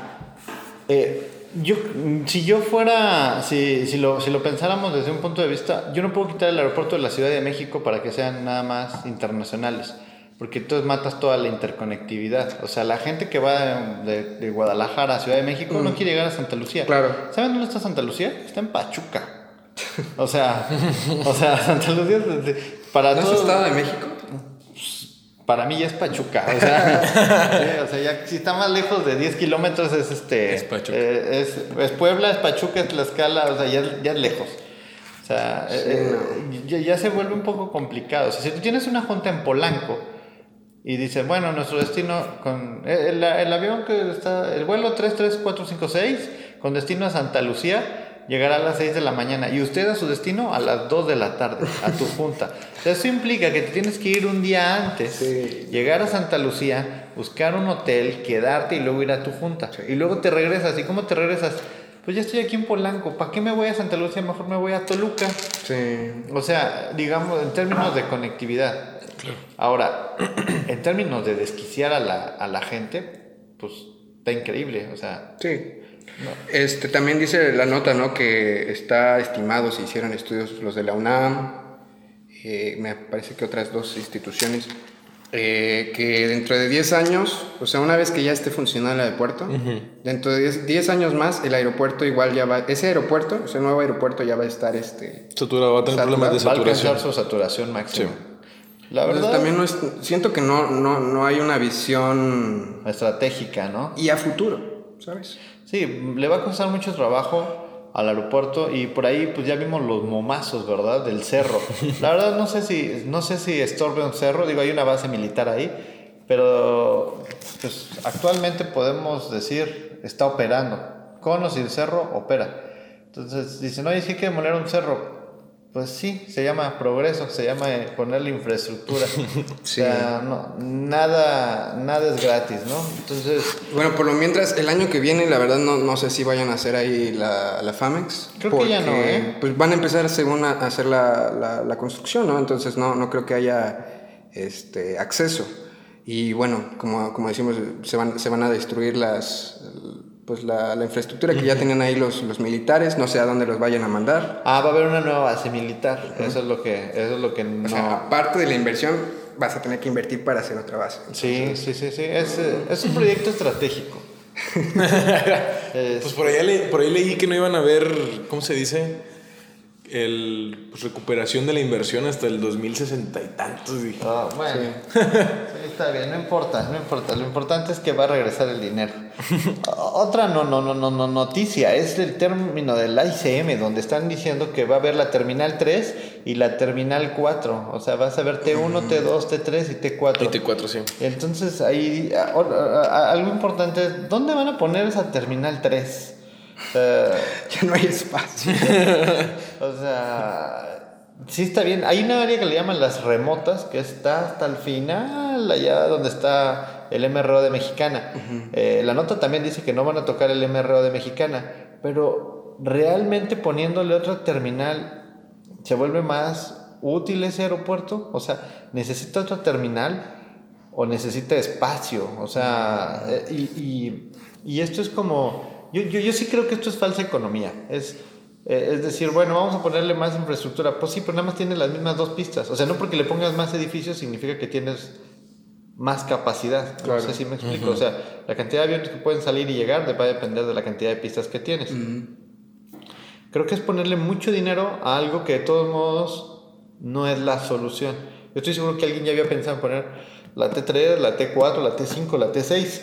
Eh, Yo, si yo fuera, si, si, lo, si lo pensáramos desde un punto de vista, yo no puedo quitar el aeropuerto de la Ciudad de México para que sean nada más internacionales, porque entonces matas toda la interconectividad. O sea, la gente que va de, de Guadalajara a Ciudad de México no quiere llegar a Santa Lucía. Claro. ¿Saben dónde está Santa Lucía? Está en Pachuca. O sea, o sea, Santa Lucía para ¿No es todo- Estado de México? para mí ya es Pachuca. O sea, sí, o sea, ya si está más lejos de 10 kilómetros es este. Es Pachuca. eh, es, es Puebla, es Pachuca, es Tlaxcala, o sea, ya, ya es lejos. O sea, eh, eh, ya, ya se vuelve un poco complicado. O sea, si tú tienes una junta en Polanco y dices, bueno, nuestro destino con. eh, El, el avión que está. El vuelo 33456 con destino a Santa Lucía. Llegará a las 6 de la mañana y usted a su destino a las 2 de la tarde, a tu junta. Eso implica que te tienes que ir un día antes, Sí. llegar a Santa Lucía, buscar un hotel, quedarte y luego ir a tu junta. Y luego te regresas. ¿Y cómo te regresas? Pues ya estoy aquí en Polanco. ¿Para qué me voy a Santa Lucía? Mejor me voy a Toluca. Sí. O sea, digamos, en términos de conectividad. Ahora, en términos de desquiciar a la, a la gente, pues está increíble. O sea, Sí. Este, también dice la nota, ¿no? Que está estimado, se hicieron estudios los de la UNAM, eh, me parece que otras dos instituciones, eh, que dentro de 10 años, o sea, una vez que ya esté funcionando el aeropuerto, dentro de 10, 10 años más, el aeropuerto igual ya va, ese aeropuerto, ese nuevo aeropuerto ya va a estar, este... Saturado, va a tener problemas de va a alcanzar saturación. su saturación máxima. La Entonces, verdad, también no es, siento que no, no, no hay una visión estratégica, ¿no? y a futuro, ¿sabes? Sí, le va a costar mucho trabajo al aeropuerto y por ahí pues ya vimos los momazos, ¿verdad? Del cerro. La verdad no sé si no sé si estorbe un cerro, digo, hay una base militar ahí, pero pues actualmente podemos decir está operando. Con o sin cerro opera. Entonces dicen, oye, sí hay que demoler un cerro. Pues sí, se llama progreso, se llama eh, ponerle infraestructura. Sí. O sea, no, nada, nada es gratis, ¿no? Entonces, Bueno, por lo mientras, el año que viene, la verdad, no, no sé si vayan a hacer ahí la, la FAMEX. Creo que ya no, ¿eh? Pues van a empezar según a, a hacer la, la, la construcción, ¿no? Entonces no, no creo que haya este, acceso. Y bueno, como, como decimos, se van, se van a destruir las, pues la, la infraestructura que ya tenían ahí los, los militares, no sé a dónde los vayan a mandar. Ah, va a haber una nueva base militar. Eso es lo que, eso es lo que no. O sea, aparte de la inversión, vas a tener que invertir para hacer otra base. sí, sí, sí, sí. Es, eh, es un proyecto estratégico. Es- Pues por ahí, le- por ahí leí que no iban a ver, ¿cómo se dice? El pues, recuperación de la inversión hasta el 2060 y tantos. dije. Ah, bueno. Sí, está bien, no importa, no importa. Lo importante es que va a regresar el dinero. Otra no, no, no, no, no, noticia es el término del ICM, donde están diciendo que va a haber la terminal 3 y la terminal 4. O sea, vas a ver T1, T2, T3 y T4. 24, sí. Entonces, ahí, algo importante es, ¿dónde van a poner esa terminal 3? O sea, Ya no hay espacio. o sea, sí está bien. Hay una área que le llaman las remotas, que está hasta el final, allá donde está el MRO de Mexicana. Eh, la nota también dice que no van a tocar el MRO de Mexicana, pero realmente poniéndole otra terminal, ¿se vuelve más útil ese aeropuerto? O sea, ¿necesita otra terminal? o necesita espacio, o sea, eh, y, y- y esto es como, yo, yo, yo sí creo que esto es falsa economía, es, eh, es decir, bueno, vamos a ponerle más infraestructura, pues sí, pero nada más tiene las mismas dos pistas, o sea, no porque le pongas más edificios significa que tienes más capacidad, Claro. no sé si me explico, o sea, la cantidad de aviones que pueden salir y llegar va a depender de la cantidad de pistas que tienes. Creo que es ponerle mucho dinero a algo que de todos modos no es la solución. Yo estoy seguro que alguien ya había pensado en poner la T3, la T4, la T5, la T6,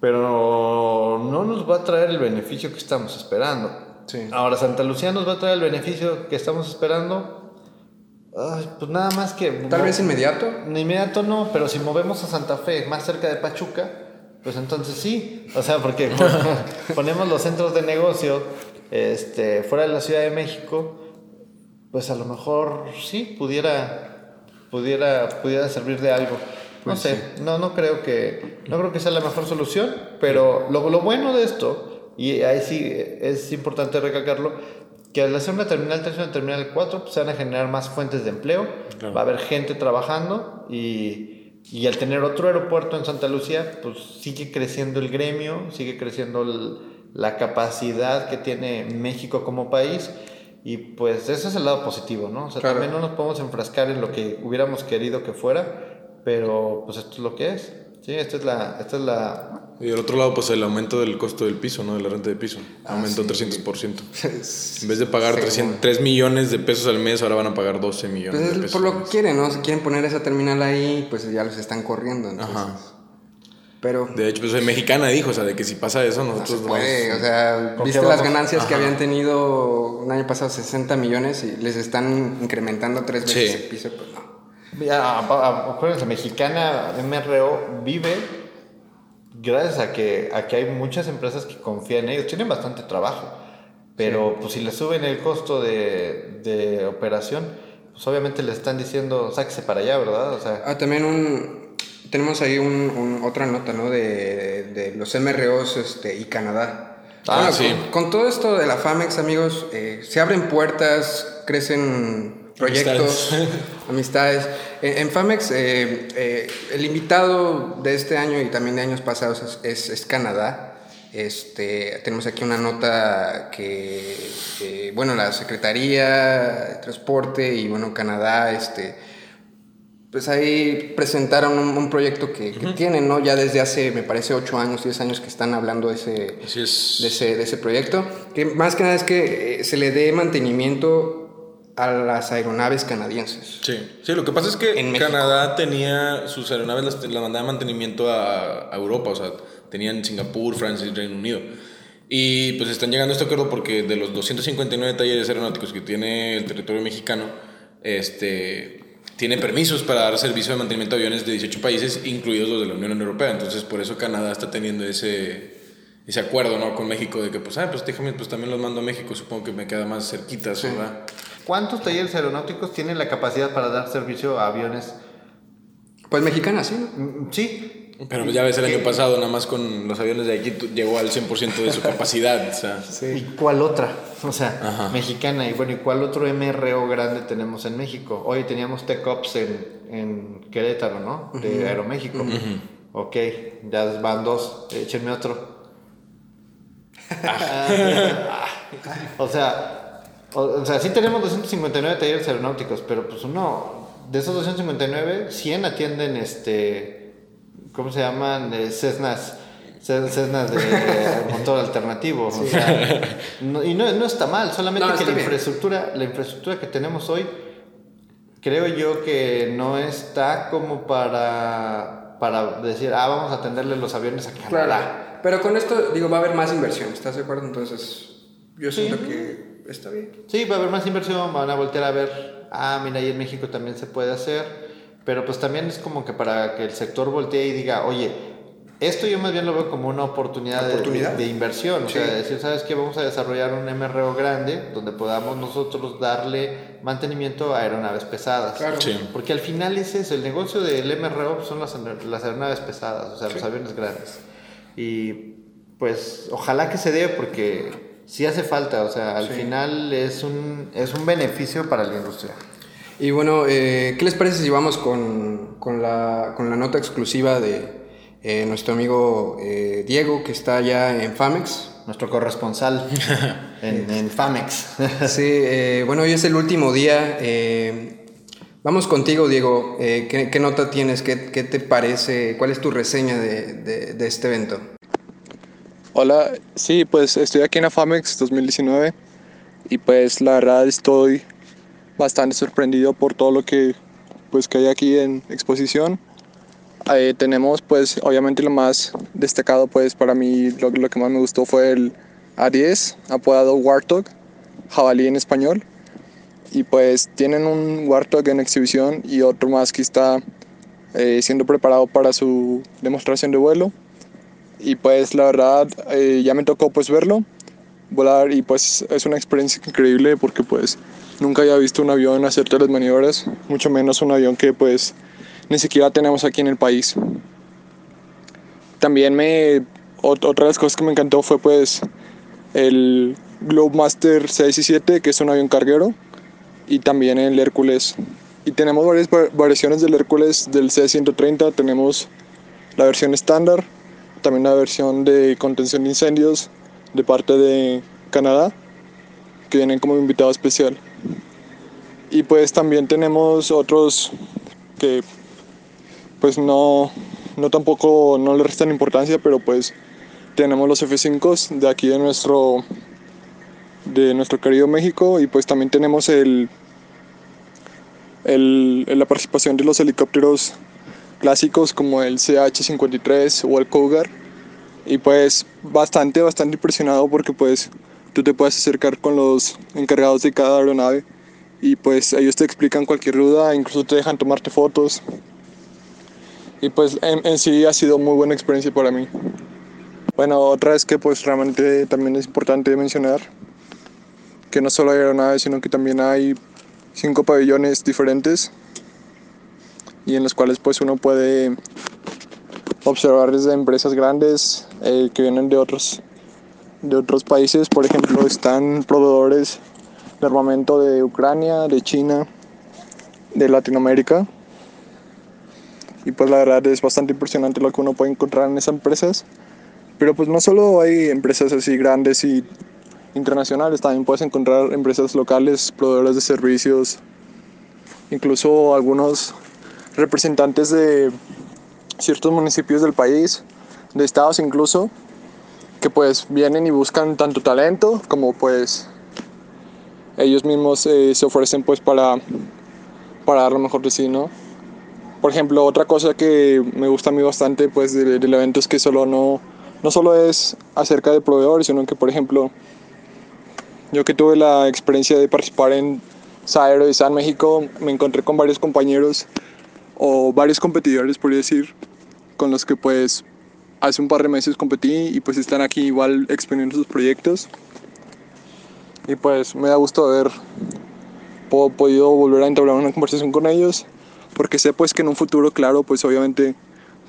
pero no nos va a traer el beneficio que estamos esperando. Sí. Ahora, Santa Lucía nos va a traer el beneficio que estamos esperando. Ay, pues nada más que... Tal vez inmediato. Inmediato no, pero si movemos a Santa Fe más cerca de Pachuca, pues entonces sí. O sea, porque ponemos los centros de negocio este, fuera de la Ciudad de México, pues a lo mejor sí pudiera, pudiera, pudiera servir de algo. No Pues sé, no, no creo que, no creo que sea la mejor solución, pero lo, lo bueno de esto, y ahí sí es importante recalcarlo, que al hacer una terminal 3 y una terminal 4, pues se van a generar más fuentes de empleo, va a haber gente trabajando y, y al tener otro aeropuerto en Santa Lucía, pues sigue creciendo el gremio, sigue creciendo el- la capacidad que tiene México como país. Y pues ese es el lado positivo, ¿no? O sea, también no nos podemos enfrascar en lo que hubiéramos querido que fuera, pero pues esto es lo que es. Sí, esta es la... Esta es la y del otro lado, pues el aumento del costo del piso, ¿no? De la renta de piso. Ah, Aumentó 300%. en vez de pagar 300, millones de pesos al mes, ahora van a pagar 12 millones pues de pesos. Por lo que quieren, ¿no? Si quieren poner esa terminal ahí, pues ya los están corriendo. Ajá. Pero, de hecho, pues mexicana dijo, o sea, de que si pasa eso, nosotros no puede, o sea, viste las ganancias que habían tenido un año pasado 60 millones y les están incrementando tres veces el piso, pues no. Acuérdense, mexicana MRO vive gracias a que, a que hay muchas empresas que confían en ellos, tienen bastante trabajo, pero pues si le suben el costo de, de, operación, pues obviamente le están diciendo, sáquese para allá, ¿verdad? O sea, ah, también un, tenemos ahí un, otra nota, ¿no? De, de los MROs este, y Canadá. Ah, sí. Con, todo esto de la FAMEX, amigos, eh, se abren puertas, crecen proyectos, amistades. En, FAMEX, eh, eh, el invitado de este año y también de años pasados es, Canadá. Este, tenemos aquí una nota que, bueno, la Secretaría de Transporte y, bueno, Canadá, este, pues ahí presentaron un, proyecto que, tienen, ¿no? Ya desde hace, me parece, 8 años, 10 años que están hablando de ese, de ese, de ese proyecto. Que más que nada es que eh, se le dé mantenimiento a las aeronaves canadienses. Sí, sí, lo que pasa es que en Canadá tenía sus aeronaves, las, mandaba de mantenimiento a, Europa, o sea, tenían Singapur, Francia y Reino Unido. Y pues están llegando a este acuerdo porque de los 259 talleres aeronáuticos que tiene el territorio mexicano, este, tiene permisos para dar servicio de mantenimiento a aviones de 18 países, incluidos los de la Unión Europea. Entonces, por eso Canadá está teniendo ese, ese acuerdo ¿no? con México de que, pues, ah, pues déjame, pues también los mando a México, supongo que me queda más cerquita, ¿verdad? ¿Cuántos talleres aeronáuticos tienen la capacidad para dar servicio a aviones? Pues mexicanas, sí. Mm, sí. Pero ya ves, el año pasado, nada más con los aviones de aquí, llegó al 100% de su capacidad. ¿Y cuál otra? O sea, mexicana. Y bueno, ¿y cuál otro MRO grande tenemos en México? Hoy teníamos TECOPS en, en Querétaro, ¿no? De Aeroméxico. Ok, ya van dos. Échenme otro. o sea, o, sea, sí tenemos 259 talleres aeronáuticos, pero pues uno, de esos 259, 100 atienden este, ¿cómo se llaman? Eh, Cessnas. Cessnas de motor alternativo. O sea, y no, no, está mal, solamente que la infraestructura, la infraestructura que tenemos hoy, creo yo que no está como para, para decir, ah, vamos a atenderle los aviones a Canadá. Claro. Pero con esto, digo, va a haber más inversión, ¿estás de acuerdo? Entonces, yo siento que está bien. Sí, va a haber más inversión, van a voltear a ver, ah, mira, ahí en México también se puede hacer, pero pues también es como que para que el sector voltee y diga, oye, esto yo más bien lo veo como una oportunidad, De, inversión, o sea, decir, ¿sabes qué? Vamos a desarrollar un MRO grande donde podamos nosotros darle mantenimiento a aeronaves pesadas. Claro. Porque al final es eso, el negocio del MRO son las, las aeronaves pesadas, o sea, los aviones grandes. Y pues ojalá que se dé porque sí hace falta, o sea, al final es un, es un beneficio para la industria. Y bueno, eh, ¿qué les parece si vamos con, con, la, con la nota exclusiva de eh, nuestro amigo eh, Diego, que está allá en Famex? Nuestro corresponsal en, en, Famex. sí, bueno, hoy es el último día. vamos contigo, Diego. ¿qué, ¿qué, nota tienes? ¿Qué, ¿Qué, te parece? ¿Cuál es tu reseña de, de, de este evento? Hola, sí, pues estoy aquí en AFAMEX 2019 y pues la verdad estoy bastante sorprendido por todo lo que pues que hay aquí en exposición. Eh, tenemos pues obviamente lo más destacado pues para mí lo, que más me gustó fue el A10 apodado Warthog, jabalí en español. Y pues tienen un Warthog en exhibición y otro más que está eh, siendo preparado para su demostración de vuelo y pues la verdad eh, ya me tocó pues verlo volar y pues es una experiencia increíble porque pues nunca había visto un avión hacer las maniobras mucho menos un avión que pues ni siquiera tenemos aquí en el país. También me otra de las cosas que me encantó fue pues el Globemaster 6 y 7 que es un avión carguero y también el Hércules. Y tenemos varias variaciones del Hércules del C-130 tenemos la versión estándar también una versión de contención de incendios de parte de Canadá, que vienen como invitado especial. Y pues también tenemos otros que pues no, no tampoco no le restan importancia, pero pues tenemos los F5 de aquí de nuestro de nuestro querido México y pues también tenemos el, el, la participación de los helicópteros clásicos como el CH-53 o el Cougar. Y pues bastante bastante impresionado porque pues tú te puedes acercar con los encargados de cada aeronave y pues ellos te explican cualquier duda, incluso te dejan tomarte fotos. Y pues en, sí ha sido muy buena experiencia para mí. Bueno, otra vez que pues realmente también es importante mencionar que no solo hay aeronaves, sino que también hay cinco pabellones diferentes y en los cuales pues uno puede observar desde empresas grandes eh, que vienen de otros de otros países. Por ejemplo están proveedores de armamento de Ucrania de China de Latinoamérica. Y pues la verdad es bastante impresionante lo que uno puede encontrar en esas empresas. Pero pues no solo hay empresas así grandes y internacionales, también puedes encontrar empresas locales, proveedores de servicios, incluso algunos representantes de ciertos municipios del país, de estados incluso, que pues vienen y buscan tanto talento como pues ellos mismos eh, se ofrecen pues para, para dar lo mejor de sí, ¿no? Por ejemplo, otra cosa que me gusta a mí bastante pues del, evento es que solo no, no solo es acerca de proveedores, sino que por ejemplo yo que tuve la experiencia de participar en Saero de San México, me encontré con varios compañeros o varios competidores, por decir, con los que pues hace un par de meses competí y pues están aquí igual exponiendo sus proyectos. Y pues me da gusto haber podido volver a entablar una conversación con ellos, porque sé pues que en un futuro, claro, pues obviamente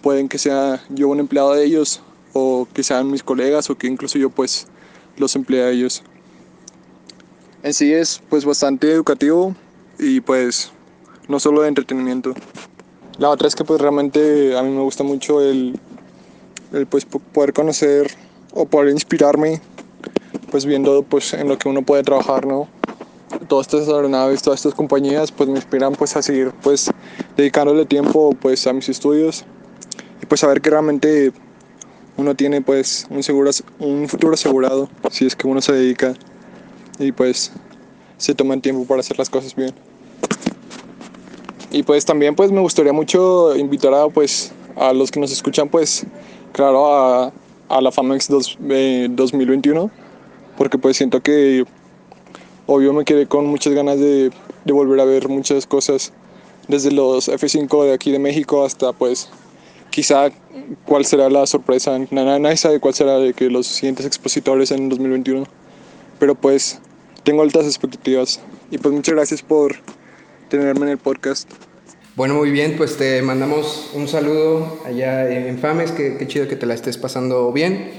pueden que sea yo un empleado de ellos o que sean mis colegas o que incluso yo pues los emplee a ellos en sí es pues bastante educativo y pues no solo de entretenimiento. La otra es que pues realmente a mí me gusta mucho el, el pues poder conocer o poder inspirarme pues viendo pues en lo que uno puede trabajar, ¿no? Todas estas aeronaves, todas estas compañías pues me inspiran pues a seguir pues dedicándole tiempo pues a mis estudios y pues saber que realmente uno tiene pues un, seguro, un futuro asegurado si es que uno se dedica y pues se toman tiempo para hacer las cosas bien. Y pues también pues me gustaría mucho invitar a pues a los que nos escuchan pues claro a, a la FAMEX 2021 porque pues siento que obvio me quedé con muchas ganas de, de volver a ver muchas cosas desde los F5 de aquí de México hasta pues quizá cuál será la sorpresa. Nadie sabe cuál será de que los siguientes expositores en 2021. Pero pues tengo altas expectativas. Y pues muchas gracias por tenerme en el podcast. Bueno, muy bien, pues te mandamos un saludo allá en Fames, qué, chido que te la estés pasando bien.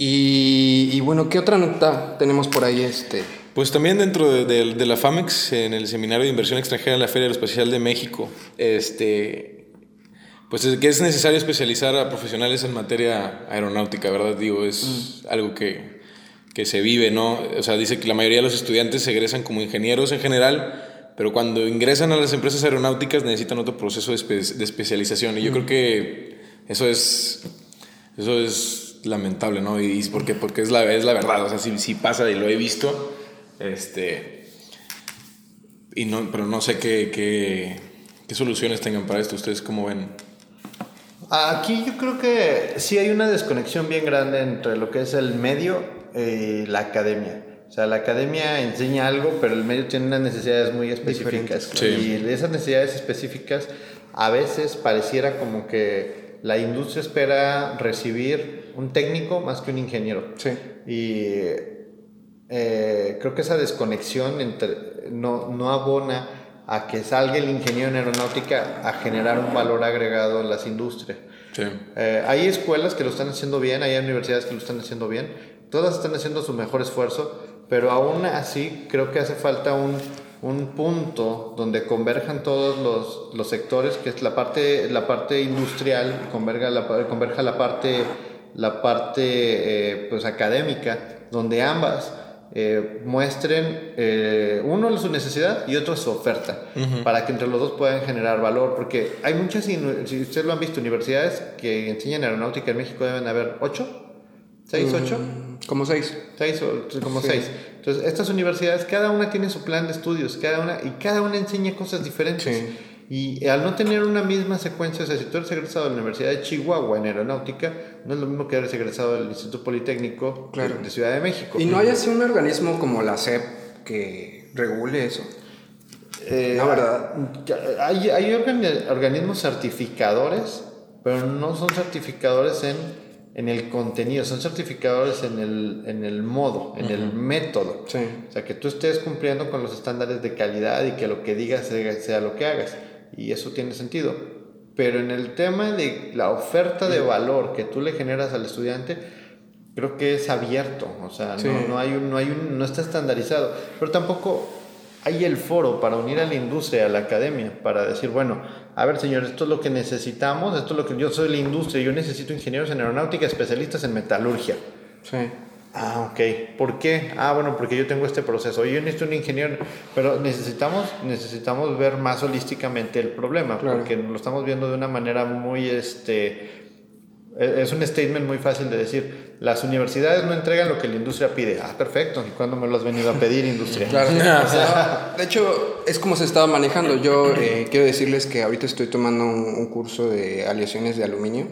Y, bueno, ¿qué otra nota tenemos por ahí? Este? Pues también dentro de, de, la FAMEX, en el Seminario de Inversión Extranjera en la Feria Aeroespacial de México, este, pues es que es necesario especializar a profesionales en materia aeronáutica, ¿verdad? Digo, es mm. algo que, que se vive, ¿no? O sea, dice que la mayoría de los estudiantes se egresan como ingenieros en general, pero cuando ingresan a las empresas aeronáuticas necesitan otro proceso de, especialización. Y yo creo que eso es, eso es lamentable, ¿no? Y, porque, porque es, la, es la verdad, o sea, sí, pasa y lo he visto, este, y no, pero no sé qué, qué, qué soluciones tengan para esto. ¿Ustedes cómo ven? Aquí yo creo que sí hay una desconexión bien grande entre lo que es el medio eh, la academia. O sea, la academia enseña algo, pero el medio tiene unas necesidades muy específicas. Y esas necesidades específicas a veces pareciera como que la industria espera recibir un técnico más que un ingeniero. Sí. Y eh, creo que esa desconexión entre, no, no abona a que salga el ingeniero en aeronáutica a generar un valor agregado en las industrias. Sí. Eh, hay escuelas que lo están haciendo bien, hay universidades que lo están haciendo bien, todas están haciendo su mejor esfuerzo, pero aún así creo que hace falta un, un punto donde converjan todos los, los, sectores, que es la parte, la parte industrial, converga la, converja la parte la parte eh, pues académica, donde ambas eh, muestren eh, uno su necesidad y otro su oferta, para que entre los dos puedan generar valor, porque hay muchas, si ustedes lo han visto, universidades que enseñan aeronáutica en México deben haber ocho, seis, ocho. Mm, como seis. Seis o como seis. Entonces, estas universidades, cada una tiene su plan de estudios, cada una, y cada una enseña cosas diferentes. Y al no tener una misma secuencia, o sea, si tú eres egresado de la Universidad de Chihuahua en aeronáutica, no es lo mismo que eres egresado del Instituto Politécnico de Ciudad de México. ¿Y no hay así un organismo como la SEP que regule eso? Eh, la verdad. Hay, hay organismos certificadores, pero no son certificadores en, en, el contenido, son certificadores en el, en el modo, en el método. Sí. O sea, que tú estés cumpliendo con los estándares de calidad y que lo que digas sea lo que hagas y eso tiene sentido. Pero en el tema de la oferta de valor que tú le generas al estudiante, creo que es abierto, o sea, no, no, hay un, no, hay un, no está estandarizado, pero tampoco hay el foro para unir a la industria, a la academia, para decir, bueno, a ver señores, esto es lo que necesitamos, esto es lo que yo soy la industria, yo necesito ingenieros en aeronáutica, especialistas en metalurgia. Sí. Ah, ok. ¿Por qué? Ah, bueno, porque yo tengo este proceso. Yo necesito un ingeniero, pero necesitamos, necesitamos ver más holísticamente el problema, porque lo estamos viendo de una manera muy, este, es un statement muy fácil de decir. Las universidades no entregan lo que la industria pide. Ah, perfecto. ¿Y cuándo me lo has venido a pedir, industria? Claro. de hecho, es como se estaba manejando. Yo eh, quiero decirles que ahorita estoy tomando un, un curso de aleaciones de aluminio.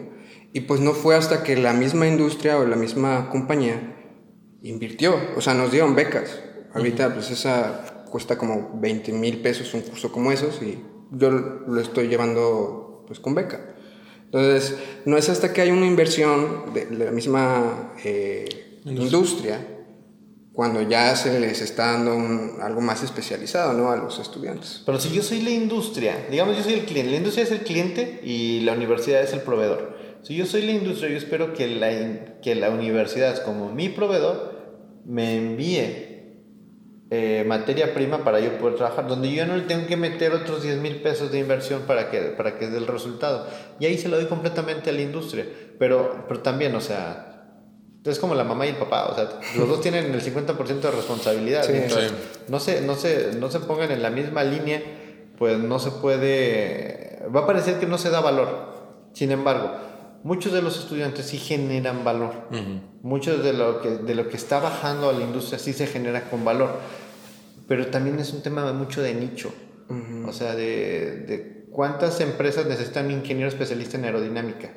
Y pues no fue hasta que la misma industria o la misma compañía invirtió, o sea, nos dieron becas. Ahorita, pues esa cuesta como 20 mil pesos un curso como esos y yo lo estoy llevando pues con beca. Entonces, no es hasta que hay una inversión de la misma eh, industria cuando ya se les está dando algo más especializado ¿no? a los estudiantes. Pero si yo soy la industria, digamos yo soy el cliente, la industria es el cliente y la universidad es el proveedor. Si yo soy la industria, yo espero que la, que la universidad, como mi proveedor, me envíe eh, materia prima para yo poder trabajar, donde yo no le tengo que meter otros 10 mil pesos de inversión para que, para que dé el resultado. Y ahí se lo doy completamente a la industria. Pero, pero también, o sea, es como la mamá y el papá, o sea, los dos tienen el 50% de responsabilidad. No, se, no, se, no se pongan en la misma línea, pues no se puede, va a parecer que no se da valor. Sin embargo, muchos de los estudiantes sí generan valor. Muchos de lo, que, de lo que está bajando a la industria sí se genera con valor. Pero también es un tema mucho de nicho. O sea, de, de, cuántas empresas necesitan ingeniero especialista en aerodinámica.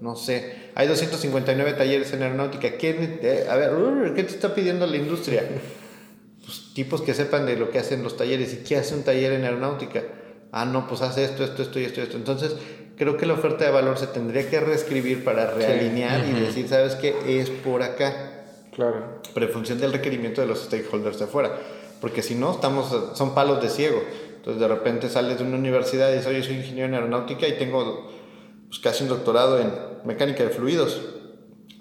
no sé. Hay 259 talleres en aeronáutica. ¿Qué, eh, a ver, ¿qué te está pidiendo la industria? Pues, tipos que sepan de lo que hacen los talleres. ¿Y qué hace un taller en aeronáutica? Ah, no, pues hace esto, esto, esto y esto, esto. Entonces, creo que la oferta de valor se tendría que reescribir para realinear y decir, ¿sabes qué? Es por acá. Claro. Pero en función del requerimiento de los stakeholders de afuera. Porque si no, estamos, son palos de ciego. Entonces, de repente sales de una universidad y dices, oye, soy ingeniero en aeronáutica y tengo pues, casi un doctorado en mecánica de fluidos.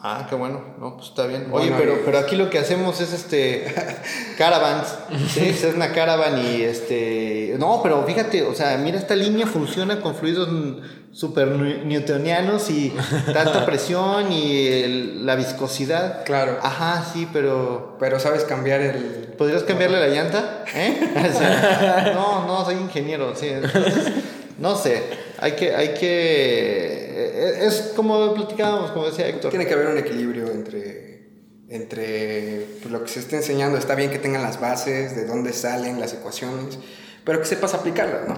Ah, qué bueno, no, pues está bien. Oye, pero, pero aquí lo que hacemos es este caravans, ¿sí? es una caravan y este, no, pero fíjate, o sea, mira esta línea funciona con fluidos super newtonianos y tanta presión y la viscosidad. Claro. Ajá, sí, pero pero sabes cambiar el ¿Podrías cambiarle la llanta? ¿Eh? no, no, soy ingeniero, sí. no sé, hay que hay que eh, es como platicábamos, como decía Héctor. Tiene que haber un equilibrio entre, entre pues, lo que se está enseñando. Está bien que tengan las bases, de dónde salen las ecuaciones, pero que sepas aplicarlas, ¿no?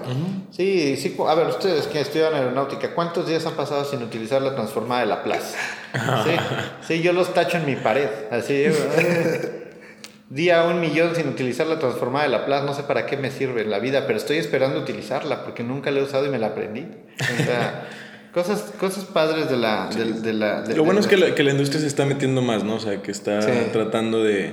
Sí, sí. A ver, ustedes que estudian aeronáutica, ¿cuántos días han pasado sin utilizar la transformada de Laplace? Sí, sí yo los tacho en mi pared. Así, día un millón sin utilizar la transformada de Laplace, no sé para qué me sirve en la vida, pero estoy esperando utilizarla porque nunca la he usado y me la aprendí. O sea, Cosas, cosas padres de la... De, la Lo bueno es que la, que la, industria se está metiendo más, ¿no? O sea, que está tratando de,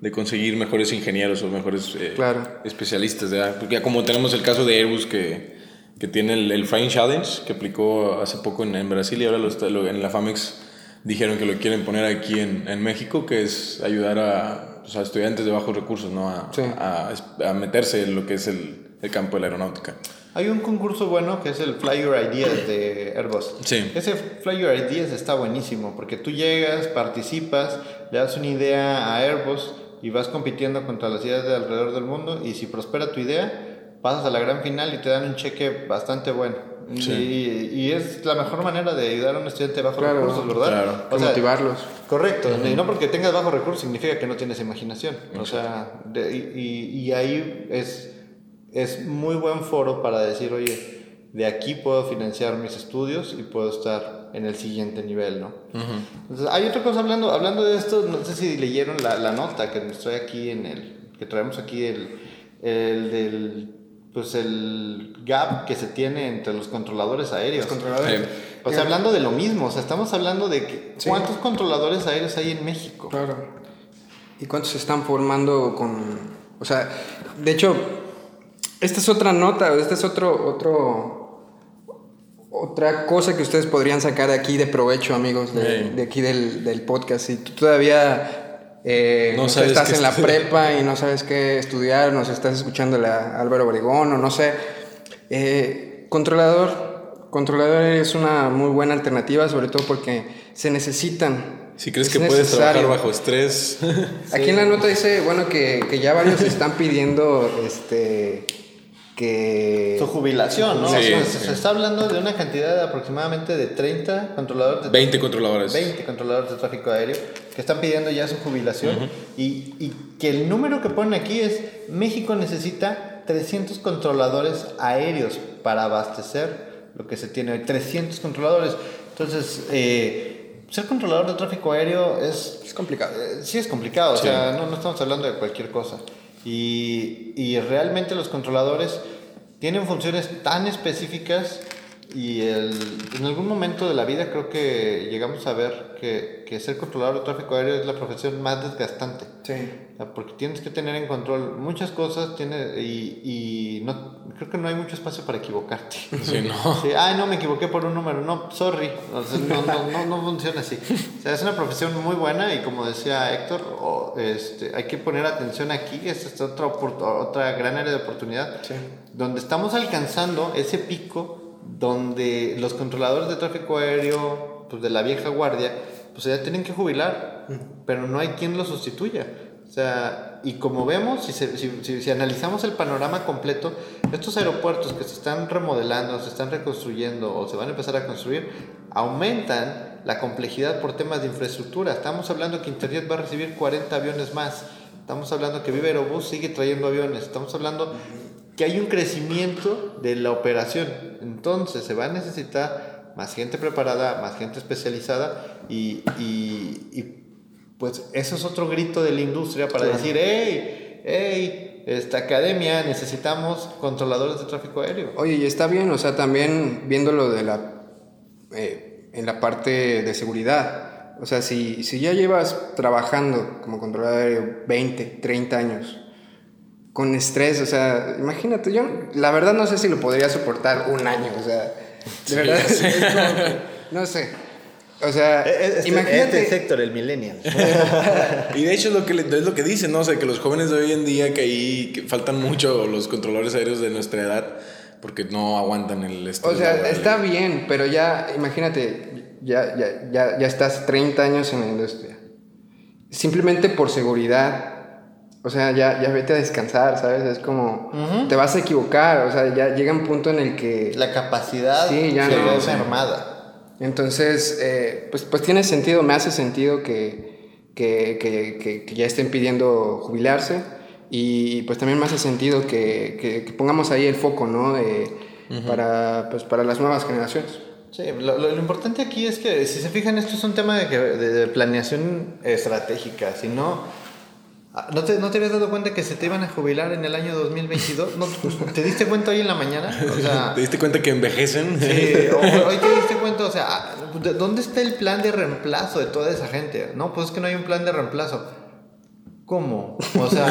de, conseguir mejores ingenieros o mejores eh, especialistas, ¿verdad? Porque ya como tenemos el caso de Airbus que, que tiene el, el, Flying Challenge, que aplicó hace poco en, en Brasil y ahora lo, en la FAMEX dijeron que lo quieren poner aquí en, en México, que es ayudar a, pues, a, estudiantes de bajos recursos, ¿no? A, a, a, meterse en lo que es el, el campo de la aeronáutica. Hay un concurso bueno que es el Fly Your Ideas de Airbus. Sí. Ese Fly Your Ideas está buenísimo porque tú llegas, participas, le das una idea a Airbus y vas compitiendo contra las ideas de alrededor del mundo y si prospera tu idea, pasas a la gran final y te dan un cheque bastante bueno. Sí. Y, y es la mejor manera de ayudar a un estudiante bajo Claro, recursos, ¿verdad? claro. O sea, motivarlos. Correcto, y no porque tengas bajo recursos significa que no tienes imaginación. O sea, de- y, y- y ahí es, es muy buen foro para decir, oye, de aquí puedo financiar mis estudios y puedo estar en el siguiente nivel, ¿no? Entonces, hay otra cosa hablando, hablando de esto, no sé si leyeron la, la nota que trae aquí en el, que traemos aquí el, el del, pues el gap que se tiene entre los controladores aéreos. Controladores. Sí. O sea, hablando de lo mismo, o sea, estamos hablando de que, Sí. cuántos controladores aéreos hay en México. Claro. ¿Y cuántos se están formando con.? O sea, de hecho, esta es otra nota, este es otro. otro otra cosa que ustedes podrían sacar de aquí de provecho, amigos, de, Sí. de aquí del, del podcast. Si tú todavía eh, No sabes estás en la prepa y no sabes qué estudiar, nos estás escuchando a Álvaro Obregón o no sé, eh, controlador, controlador es una muy buena alternativa, sobre todo porque se necesitan. Si crees Es que puedes necesario. trabajar bajo estrés, Aquí en la nota dice, bueno, que, que ya varios están pidiendo este que Su jubilación, ¿no? Sí, O sea, sí. se, está hablando de una cantidad de aproximadamente de 30 controladores de 20 controladores. 20 controladores de tráfico aéreo que están pidiendo ya su jubilación y, y que el número que ponen aquí es México necesita 300 controladores aéreos para abastecer lo que se tiene hoy, 300 controladores. Entonces, eh, ser controlador de tráfico aéreo es es complicado. eh, sí es complicado, o sea, no, no estamos hablando de cualquier cosa. Y, y realmente los controladores tienen funciones tan específicas y el- en algún momento de la vida creo que llegamos a ver que, que ser controlador de tráfico aéreo es la profesión más desgastante. Sí. Porque tienes que tener en control muchas cosas tiene, y, y no, creo que no hay mucho espacio para equivocarte. Sí, no. Sí, ay, no, me equivoqué por un número. No, sorry. O sea, no, no, no, no funciona así. O sea, es una profesión muy buena y como decía Héctor, o, este, hay que poner atención aquí. Esta es otra, otra gran área de oportunidad. Sí. Donde estamos alcanzando ese pico donde los controladores de tráfico aéreo, pues de la vieja guardia, pues ya tienen que jubilar, pero no hay quien lo sustituya. O sea, y como vemos, si, se- si, si- si analizamos el panorama completo, estos aeropuertos que se están remodelando, se están reconstruyendo o se van a empezar a construir, aumentan la complejidad por temas de infraestructura. Estamos hablando que Interjet va a recibir 40 aviones más. Estamos hablando que Viva Aerobús sigue trayendo aviones. Estamos hablando que hay un crecimiento de la operación. Entonces se va a necesitar más gente preparada, más gente especializada y, y- y, pues eso es otro grito de la industria para Claro. decir, hey, hey, esta academia necesitamos controladores de tráfico aéreo. Oye, y está bien, o sea, también viéndolo de la, eh, en la parte de seguridad. O sea, si, si ya llevas trabajando como controlador aéreo 20, 30 años, con estrés, o sea, imagínate, yo la verdad no sé si lo podría soportar un año, o sea, de verdad, es como que, no sé. O sea, imagínate... sector, el millennial. Y de hecho es lo que, es lo que dicen, ¿no? O sea, que los jóvenes de hoy en día que ahí que faltan mucho los controladores aéreos de nuestra edad porque no aguantan el estrés. O sea, laboral. está bien, pero ya, imagínate, ya, ya, ya, ya estás 30 años en la industria. Simplemente por seguridad. O sea, ya, ya vete a descansar, ¿sabes? Es como, te vas a equivocar, o sea, ya llega un punto en el que... La capacidad Sí, ya se no, ve sí. mermada. Entonces, eh, pues, pues tiene sentido, me hace sentido que, que, que, que- ya estén pidiendo jubilarse y pues también me hace sentido que, pongamos ahí el foco, ¿no? De- para, pues, para las nuevas generaciones. Sí, lo, lo- lo importante aquí es que, si se fijan, esto es un tema de, de- de planeación estratégica. Si no, ¿no te, ¿no te habías dado cuenta que se te iban a jubilar en el año 2022? ¿No, ¿Te diste cuenta hoy en la mañana? O sea, ¿Te diste cuenta que envejecen? sí, o- hoy te diste cuenta, o sea, ¿de ¿dónde está el plan de reemplazo de toda esa gente? No, pues es que no hay un plan de reemplazo. ¿Cómo? O sea,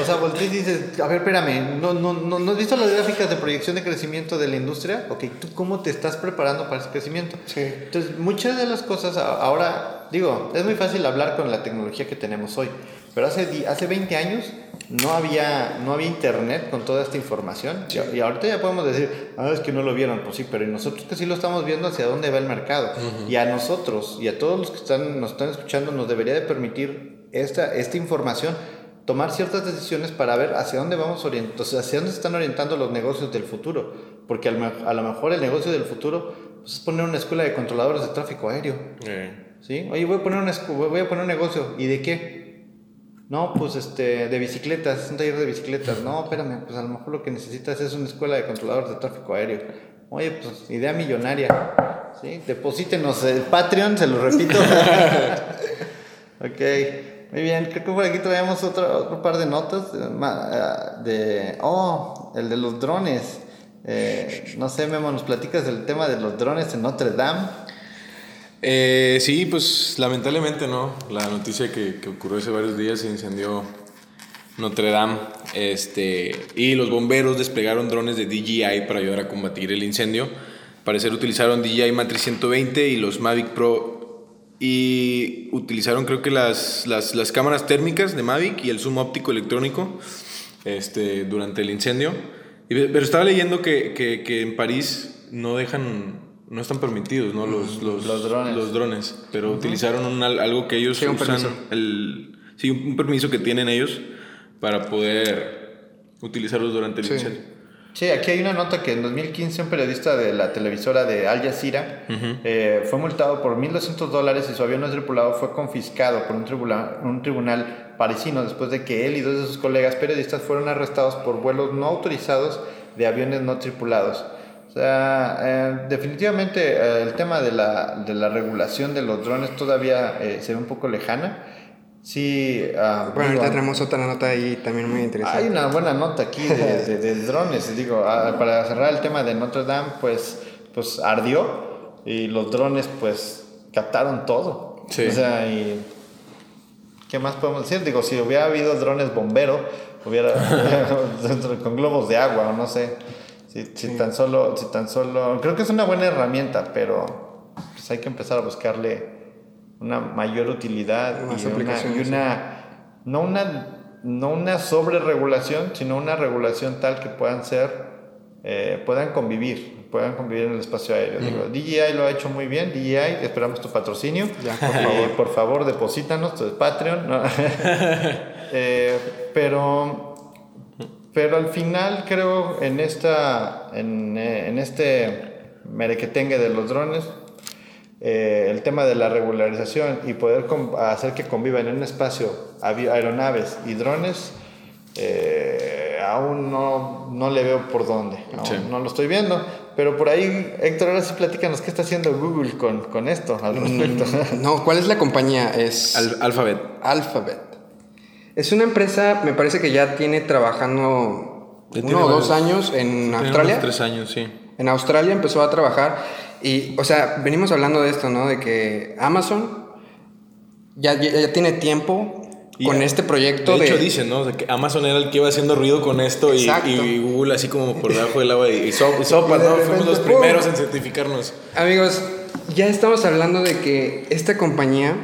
o sea, volteas y dices, a ver, espérame, ¿no, no, no, ¿no has visto las gráficas de proyección de crecimiento de la industria? Ok, ¿tú cómo te estás preparando para ese crecimiento? Sí. Entonces, muchas de las cosas ahora, digo, es muy fácil hablar con la tecnología que tenemos hoy, Pero hace, hace 20 años no había, no había internet con toda esta información. Y, y ahorita ya podemos decir, ah, es que no lo vieron. Pues sí, pero y nosotros que sí lo estamos viendo hacia dónde va el mercado. Y a nosotros y a todos los que están, nos están escuchando nos debería de permitir esta, esta información tomar ciertas decisiones para ver hacia dónde vamos orientando, hacia dónde se están orientando los negocios del futuro. Porque a lo mejor el negocio del futuro pues, es poner una escuela de controladores de tráfico aéreo. Eh, ¿Sí? Oye, voy a poner, una, voy a poner un negocio. ¿Y de qué? No, pues este, de bicicletas, un taller de bicicletas. No, espérame, pues a lo mejor lo que necesitas es una escuela de controladores de tráfico aéreo. Oye, pues idea millonaria. ¿Sí? Deposítenos el Patreon, se lo repito. ok, muy bien. Creo que por aquí traemos otro, otro par de notas. De, ma- de- oh, el de los drones. Eh, no sé, Memo, ¿nos platicas del tema de los drones en Notre Dame? Eh, sí, pues lamentablemente no. La noticia que, que ocurrió hace varios días se incendió Notre Dame. Este, y los bomberos desplegaron drones de DJI para ayudar a combatir el incendio. Parecer utilizaron DJI Matrix 120 y los Mavic Pro. Y utilizaron creo que las, las, las cámaras térmicas de Mavic y el zoom óptico electrónico este, durante el incendio. Y- pero estaba leyendo que, que, que en París no dejan, no están permitidos, ¿no? Los, los, Los drones. Los drones, pero utilizaron un algo que ellos Sí, un usan, permiso. el, sí, un un permiso que tienen ellos para poder utilizarlos durante el Sí. incendio. Sí, aquí hay una nota que en 2015 un periodista de la televisora de Al Jazeera eh, fue multado por 1.200 dólares y su avión no tripulado fue confiscado por un tribunal, un tribunal parisino después de que él y dos de sus colegas periodistas fueron arrestados por vuelos no autorizados de aviones no tripulados. O sea, eh, definitivamente eh, el tema de la, de la regulación de los drones todavía eh, se ve un poco lejana. Sí, ah, Bueno, digo, ahorita tenemos otra nota ahí también muy interesante. hay una buena nota aquí de, de- de drones. Digo, ah, para cerrar el tema de Notre Dame, pues, pues ardió y los drones, pues, captaron todo. Sí. O sea, y. ¿Qué más podemos decir? Digo, si hubiera habido drones bombero, hubiera. con globos de agua, o no sé. Si, si tan solo, si tan solo. Creo que es una buena herramienta, pero pues hay que empezar a buscarle una mayor utilidad y una, y una no una no una sobreregulación sino una regulación tal que puedan ser eh, puedan convivir puedan convivir en el espacio aéreo. Digo, DJI lo ha hecho muy bien DJI esperamos tu patrocinio. Ya, por favor. por favor deposítanos tu Patreon ¿no? Eh, pero pero al final creo en esta en, eh, en este merequetengue de los drones eh, el tema de la regularización y poder hacer que convivan en un espacio aeronaves y drones, eh, aún no, no le veo por dónde, aún Sí. no lo estoy viendo. Pero por ahí, Héctor, ahora sí platícanos qué está haciendo Google con, con esto al respecto. No, ¿cuál es la compañía? Es Al- Alphabet. Alphabet. Es una empresa, me parece que ya tiene trabajando Ya uno tiene o dos varios- años en Australia. tres años, sí. En Australia empezó a trabajar y, o sea, venimos hablando de esto, ¿no? De que Amazon ya, ya, ya tiene tiempo Y con este proyecto de de... hecho dicen, ¿no? De que Amazon era el que iba haciendo ruido con esto y, Google así como por debajo del agua y, y so- y sopas, Y de ¿no? repente, Fuimos los ¡pum! primeros en certificarnos. Amigos, ya estamos hablando de que esta compañía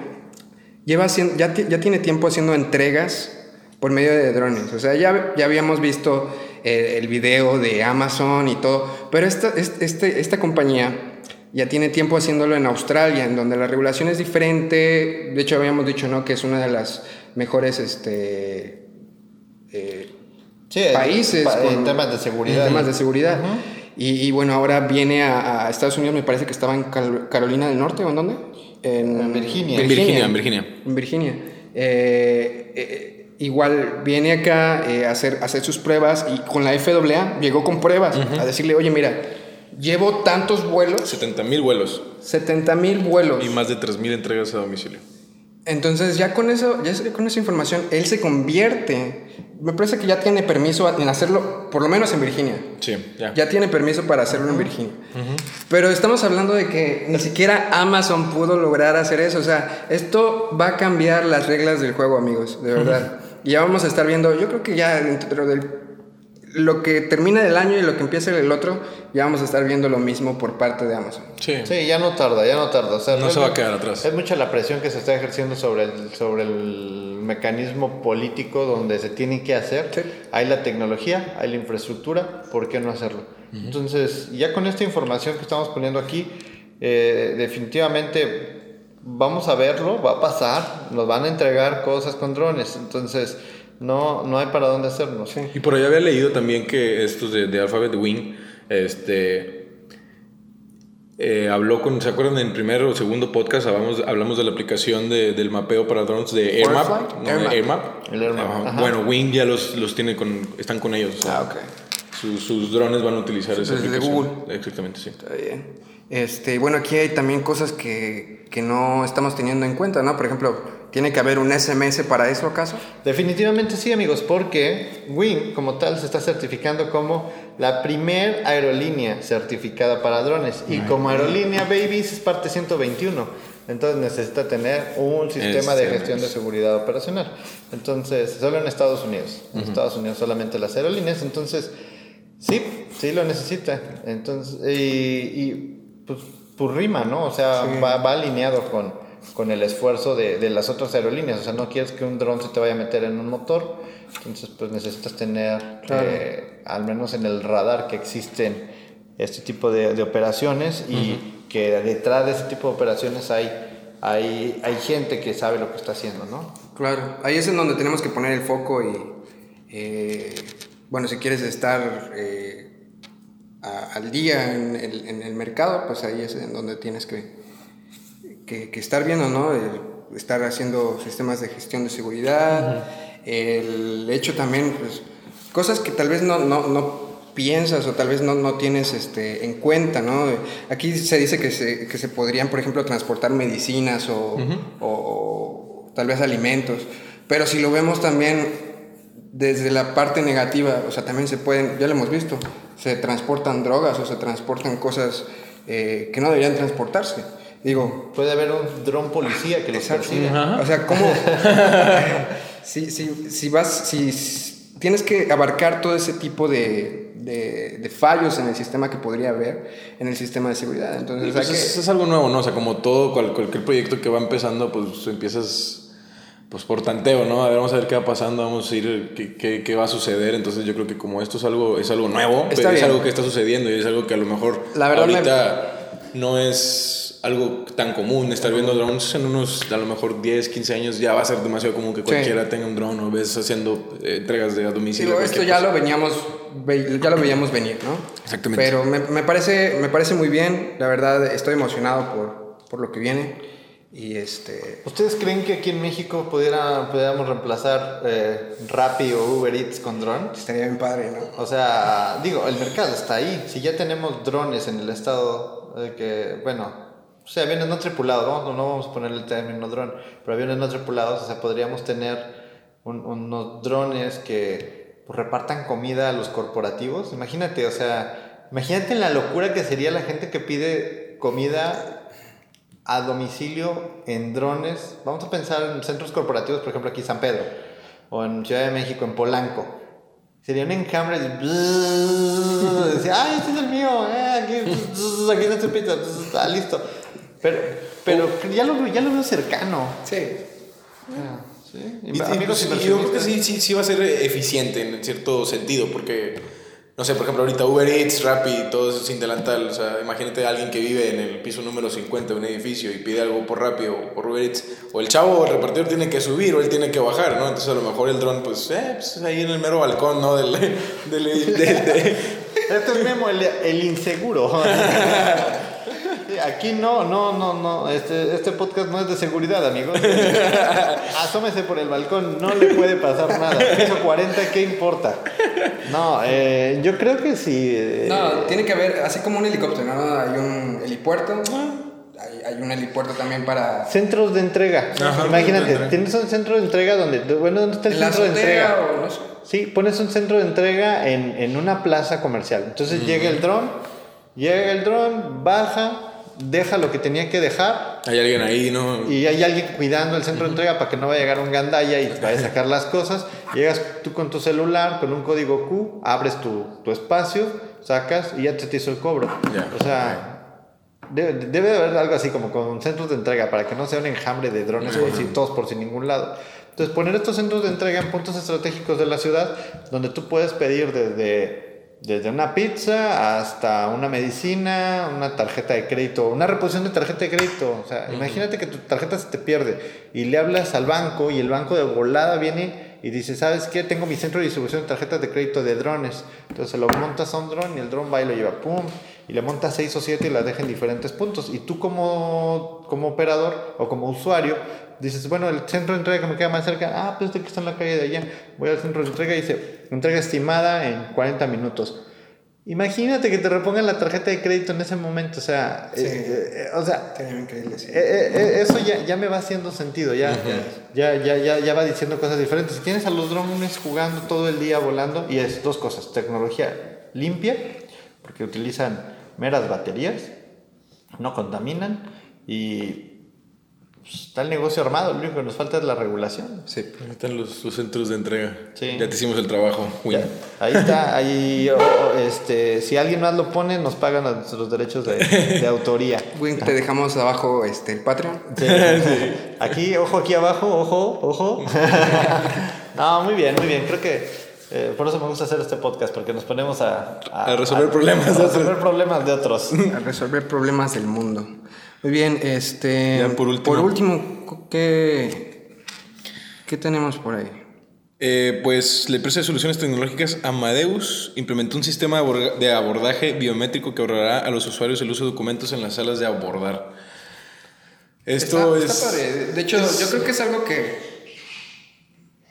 lleva haciendo, ya, ti- ya tiene tiempo haciendo entregas por medio de drones. O sea, ya, ya habíamos visto eh, el video de Amazon y todo, pero esta, es- este, esta compañía ya tiene tiempo haciéndolo en Australia, en donde la regulación es diferente. De hecho, habíamos dicho ¿no? que es una de las mejores este, eh, Sí, países pa- en con- temas de seguridad. en temas de seguridad. y, y bueno, ahora viene a, a Estados Unidos, me parece que estaba en Cal- Carolina del Norte, ¿o en dónde? En Virginia. En Virginia, en Virginia. En Virginia. Eh, eh, igual viene acá eh, a, hacer, a hacer sus pruebas y con la FAA llegó con pruebas a decirle, oye, mira, llevo tantos vuelos, 70 mil vuelos 70 mil vuelos. y más de 3 mil entregas a domicilio. Entonces ya con eso, ya con esa información, él se convierte. Me parece que ya tiene permiso en hacerlo, por lo menos en Virginia. Sí, ya. Ya tiene permiso para hacerlo en Virginia. Pero estamos hablando de que ni siquiera Amazon pudo lograr hacer eso. O sea, esto va a cambiar las reglas del juego, amigos, de verdad. Y ya vamos a estar viendo, yo creo que ya dentro del lo que termina del año y lo que empieza el otro, ya vamos a estar viendo lo mismo por parte de Amazon. Sí. Sí, ya no tarda, ya no tarda. O sea, No se va a quedar atrás. Es mucha la presión que se está ejerciendo sobre el, sobre el mecanismo político donde se tiene que hacer. Sí. Hay la tecnología, hay la infraestructura, ¿por qué no hacerlo? Entonces, ya con esta información que estamos poniendo aquí, eh, definitivamente vamos a verlo, va a pasar, nos van a entregar cosas con drones. Entonces, no, no hay para dónde hacernos. Y por ahí había leído también que estos de, de Alphabet Wing, este, eh, habló con, ¿se acuerdan? En el primer o segundo podcast hablamos, hablamos de la aplicación de- del mapeo para drones de AirMap. No, AirMap. AirMap. El AirMap, Ajá. ajá. Bueno, Wing ya los, los tiene con, están con ellos. o sea, Ah, ok. sus, sus drones van a utilizar esa Desde aplicación. Google. Exactamente, sí. Está bien. Este, bueno, aquí hay también cosas que, que no estamos teniendo en cuenta, ¿no? Por ejemplo, ¿tiene que haber un SMS para eso acaso? Definitivamente sí, amigos, porque Wing como tal se está certificando como la primer aerolínea certificada para drones. Y como aerolínea Babies es parte 121. Entonces necesita tener un sistema de gestión de seguridad operacional. Entonces, solo en Estados Unidos. En Estados Unidos solamente las aerolíneas. Entonces, sí, sí lo necesita. Entonces, y, y, pues, pues rima, ¿no? O sea, va, va alineado con, con el esfuerzo de, de las otras aerolíneas. O sea, no quieres que un dron se te vaya a meter en un motor. Entonces, pues necesitas tener, eh, al menos en el radar, que existen este tipo de, de operaciones y que detrás de ese tipo de operaciones hay, hay, hay gente que sabe lo que está haciendo, ¿no? Claro, ahí es en donde tenemos que poner el foco y, eh, bueno, si quieres estar eh, a- al día en el, en el mercado, pues ahí es en donde tienes que, que, que estar viendo, ¿no? El estar haciendo sistemas de gestión de seguridad, el hecho también, pues, cosas que tal vez no, no, no piensas o tal vez no, no tienes este, en cuenta, ¿no? Aquí se dice que se, que se podrían, por ejemplo, transportar medicinas o, o- o tal vez alimentos, pero si lo vemos también desde la parte negativa, o sea, también se pueden, ya lo hemos visto, se transportan drogas o se transportan cosas eh, que no deberían transportarse. Digo, Puede haber un dron policía que los persiga. o sea, ¿cómo? si, si, si vas, si tienes que abarcar todo ese tipo de, de- de fallos en el sistema que podría haber en el sistema de seguridad. Entonces, hay pues que- es, es algo nuevo, ¿no? O sea, como todo, cual- cualquier proyecto que va empezando, pues empiezas pues por tanteo, ¿no? A ver, vamos a ver qué va pasando, vamos a ir, qué, qué, qué va a suceder. Entonces yo creo que como esto es algo, es algo nuevo, pero es algo que está sucediendo y es algo que a lo mejor La verdad me- ahorita no es algo tan común estar viendo drones en unos, a lo mejor 10, 15 años ya va a ser demasiado común que cualquiera tenga un drone o ves haciendo eh, entregas de a domicilio. Digo, esto ya cosa. lo veníamos, ve- ya lo veíamos venir, ¿no? Exactamente. Pero me, me parece, me parece muy bien, la verdad estoy emocionado por, por lo que viene y este... ¿Ustedes creen que aquí en México pudiera, pudiéramos reemplazar eh, Rappi o Uber Eats con dron? Estaría bien padre, ¿no? O sea, digo, el mercado está ahí. Si ya tenemos drones en el estado eh, que, bueno, o sea, aviones no tripulados, ¿no? no vamos a ponerle el término dron, pero aviones no tripulados, o sea, podríamos tener un- unos drones que pues, repartan comida a los corporativos. Imagínate, o sea, imagínate la locura que sería la gente que pide comida a domicilio en drones. Vamos a pensar en centros corporativos, por ejemplo, aquí San Pedro, o en Ciudad de México, en Polanco. Sería un enjambre de... Decía, ay, este es el mío, eh, aquí, aquí está tu pizza, está listo. Pero, pero ya, lo, ya lo veo cercano. Sí. Ah, ¿sí? Y, y, Amigos pues, y yo creo que sí, sí, sí va a ser eficiente en cierto sentido, porque, no sé, por ejemplo, ahorita Uber Eats, Rappi, todo eso sin delantal. O sea, imagínate a alguien que vive en el piso número 50 de un edificio y pide algo por Rappi o por Uber Eats. O el chavo o el repartidor tiene que subir o él tiene que bajar, ¿no? Entonces a lo mejor el dron, pues, eh, pues ahí en el mero balcón, ¿no? Del, del, del- de- Este es Memo, el, el inseguro. Aquí no, no, no, no. Este, este podcast no es de seguridad, amigos. Asómese por el balcón, no le puede pasar nada. Piso 40, ¿qué importa? No, eh, yo creo que sí. eh, No, tiene que haber, así como un helicóptero, ¿no? Hay un helipuerto, hay, hay un helipuerto también para... Centros de entrega. Ajá, Imagínate, centro de entrega. tienes un centro de entrega donde. Bueno, ¿dónde está el en la centro de entrega? o no sé. Sí, pones un centro de entrega en, en una plaza comercial. Entonces llega el dron, llega el dron, baja, deja lo que tenía que dejar Hay alguien ahí, ¿no? y hay alguien cuidando el centro de entrega para que no vaya a llegar un gandalla y vaya a sacar las cosas. Llegas tú con tu celular, con un código Q, abres tu, tu espacio, sacas y ya te, te hizo el cobro. O sea, debe, debe de haber algo así como con centros de entrega para que no sea un enjambre de drones por si todos por sin ningún lado. Entonces, poner estos centros de entrega en puntos estratégicos de la ciudad donde tú puedes pedir desde, desde una pizza hasta una medicina, una tarjeta de crédito, una reposición de tarjeta de crédito. O sea, imagínate que tu tarjeta se te pierde y le hablas al banco y el banco de volada viene y dice, ¿sabes qué? Tengo mi centro de distribución de tarjetas de crédito de drones. Entonces lo montas a un dron y el dron va y lo lleva, ¡pum! Y le montas seis o siete y las deja en diferentes puntos. Y tú como, como operador o como usuario dices, bueno, el centro de entrega que me queda más cerca, ah, pues este que está en la calle de allá. Voy al centro de entrega y dice, entrega estimada en 40 minutos. Imagínate que te repongan la tarjeta de crédito en ese momento, o sea, Sí. eh, eh, o sea, increíble, sí. eh, eh, eh, eso ya, ya me va haciendo sentido, ya, ya, ya, ya, ya va diciendo cosas diferentes. Si tienes a los drones jugando todo el día volando, y es dos cosas, tecnología limpia, porque utilizan meras baterías, no contaminan, y pues, está el negocio armado, lo único que nos falta es la regulación. Sí. Ahí están los, los centros de entrega. Sí. Ya te hicimos el trabajo, Win. Ya, Ahí está, ahí, o- o, este, si alguien más lo pone, nos pagan los, los derechos de, de autoría. Wing, te dejamos abajo este, el Patreon. Sí. Aquí, ojo, aquí abajo, ojo, ojo. no, muy bien, muy bien. Creo que eh, por eso me gusta hacer este podcast, porque nos ponemos a, A resolver problemas a de otros. resolver problemas de otros. a resolver problemas del mundo. Muy bien, este. Ya, por último. último, ¿qué, qué tenemos por ahí? Eh, pues la empresa de soluciones tecnológicas Amadeus implementó un sistema de aborda- de abordaje biométrico que ahorrará a los usuarios el uso de documentos en las salas de abordar. Esto Está- es. está padre. De hecho, yo creo que es algo que.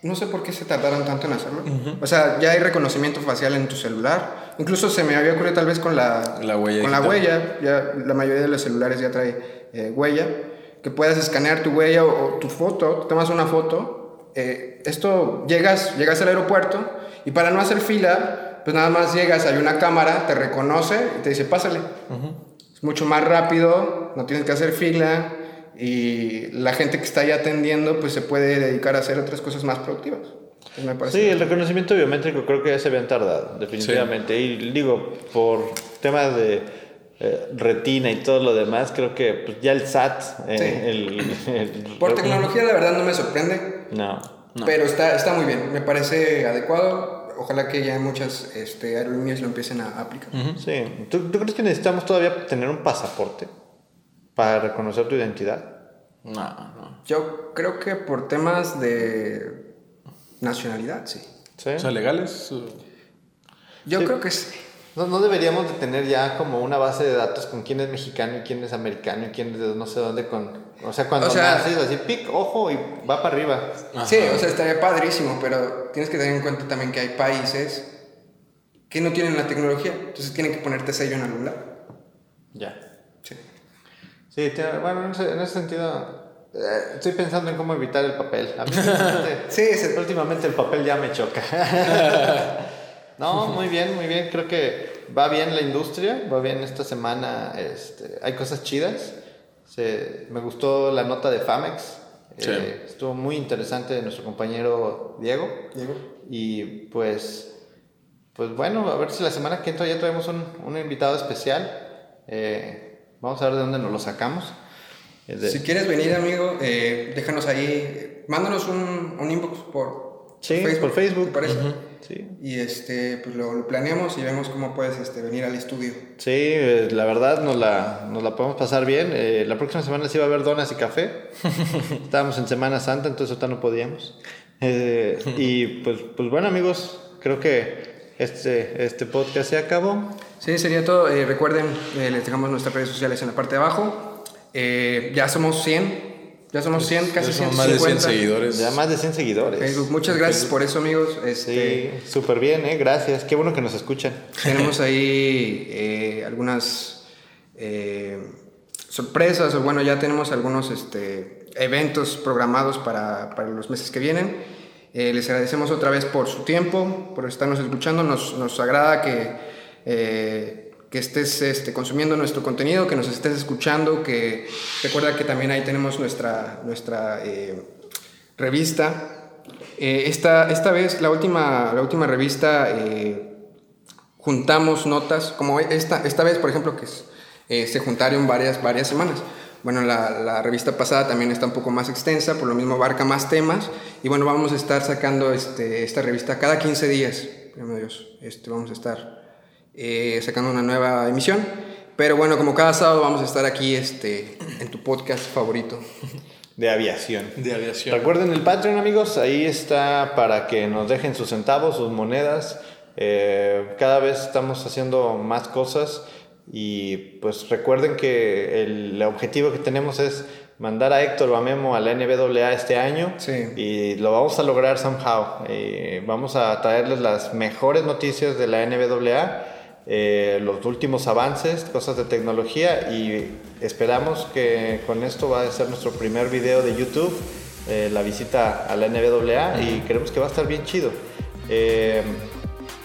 No sé por qué se tardaron tanto en hacerlo. O sea, ya hay reconocimiento facial en tu celular. Incluso se me había ocurrido tal vez con la, La huella Con la huella. Ya, la mayoría de los celulares ya trae eh, huella. Que puedas escanear tu huella o, o tu foto. Tomas una foto. eh, esto llegas, llegas al aeropuerto y para no hacer fila, pues nada más llegas, hay una cámara, te reconoce y te dice, pásale. Es mucho más rápido, no tienes que hacer fila y la gente que está ahí atendiendo pues se puede dedicar a hacer otras cosas más productivas. Me parece Sí, el reconocimiento biométrico creo que ya se habían tardado, definitivamente. Y digo, por temas de eh, retina y todo lo demás, creo que pues, ya el SAT, eh, Sí. el, el- Por tecnología la verdad no me sorprende, No. pero está, está muy bien, me parece adecuado. Ojalá que ya muchas este, aerolíneas lo empiecen a aplicar. Sí. ¿Tú, tú crees que necesitamos todavía tener un pasaporte para reconocer tu identidad? No, no. Yo creo que por temas de nacionalidad, sí. Sí. O sea, legales. o- Yo Sí. creo que sí. No, no deberíamos de tener ya como una base de datos con quién es mexicano y quién es americano y quién es de no sé dónde con... O sea, cuando O sea- naces así, pic, ojo y va para arriba. Sí, o sea, estaría padrísimo, pero tienes que tener en cuenta también que hay países que no tienen la tecnología, entonces tienen que ponerte sello en algún lado. Ya. Sí. Sí, tiene- bueno, en ese, en ese sentido, eh, estoy pensando en cómo evitar el papel. A mí Sí, se- últimamente el papel ya me choca. no, muy bien, muy bien. Creo que va bien la industria, va bien esta semana. Este, hay cosas chidas. Se, me gustó la nota de Famex. Sí. Eh, estuvo muy interesante de nuestro compañero Diego. Diego. Y pues, pues bueno, a ver si la semana que entra ya traemos un, un invitado especial. Eh, vamos a ver de dónde nos lo sacamos. Eh, de- Si quieres venir, amigo, eh, déjanos ahí, mándanos un, un inbox por, Sí, por Facebook. ¿te parece? sí, Y este, pues lo, lo planeamos y vemos cómo puedes este, venir al estudio. Sí, eh, la verdad nos la, nos la podemos pasar bien. Eh, la próxima semana sí va a haber donas y café. Estábamos en Semana Santa, entonces ahorita no podíamos. Eh, y pues, pues bueno amigos, creo que este, este podcast se acabó. Sí, sería todo. Eh, recuerden, eh, les dejamos nuestras redes sociales en la parte de abajo. Eh, ya somos 100, ya somos 100, casi Ya somos más de 100 150. seguidores. Ya más de 100 seguidores. Facebook. Muchas gracias por eso, amigos. Este, Sí, súper bien, ¿eh? Gracias. Qué bueno que nos escuchan. Tenemos ahí eh, algunas eh, sorpresas, o bueno, ya tenemos algunos este, eventos programados para, para los meses que vienen. Eh, les agradecemos otra vez por su tiempo, por estarnos escuchando. Nos, nos agrada que, eh, que estés este, consumiendo nuestro contenido, que nos estés escuchando, que recuerda que también ahí tenemos nuestra, nuestra eh, revista. Eh, esta, esta vez, la última, la última revista, eh, juntamos notas, como esta, esta vez, por ejemplo, que se juntaron varias, varias semanas. Bueno, la, la, revista pasada también está un poco más extensa, por lo mismo abarca más temas. Y bueno, vamos a estar sacando este, esta revista cada 15 días. Dios, este, vamos a estar eh, sacando una nueva emisión. Pero bueno, como cada sábado vamos a estar aquí este, en tu podcast favorito. De aviación. De aviación. Recuerden el Patreon, amigos. Ahí está para que nos dejen sus centavos, sus monedas. Eh, cada vez estamos haciendo más cosas. Y pues recuerden que el objetivo que tenemos es mandar a Héctor o a Memo a la NBAA este año y lo vamos a lograr somehow. Eh, vamos a traerles las mejores noticias de la NBAA, eh, los últimos avances, cosas de tecnología y esperamos que con esto va a ser nuestro primer video de YouTube, eh, la visita a la NBAA y creemos que va a estar bien chido.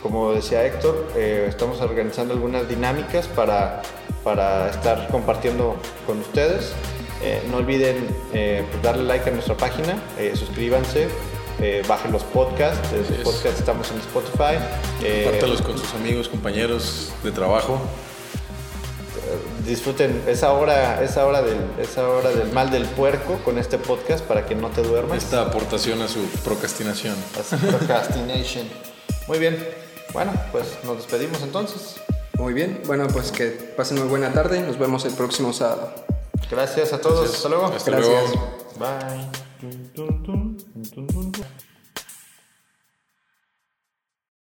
Como decía Héctor, estamos organizando algunas dinámicas para, para estar compartiendo con ustedes. Eh, no olviden eh, pues, darle like a nuestra página, eh, suscríbanse, bajen los podcasts. Los podcasts estamos en Spotify. Compártalos con sus amigos, compañeros de trabajo. Disfruten esa hora, esa hora del, esa hora del mal del puerco con este podcast para que no te duermas. Esta aportación a su procrastinación. A su procrastination. Muy bien. Bueno, pues nos despedimos entonces. Muy bien. Bueno, pues que pasen muy buena tarde. Nos vemos el próximo sábado. Gracias a todos. Hasta luego. Hasta Gracias. Bye.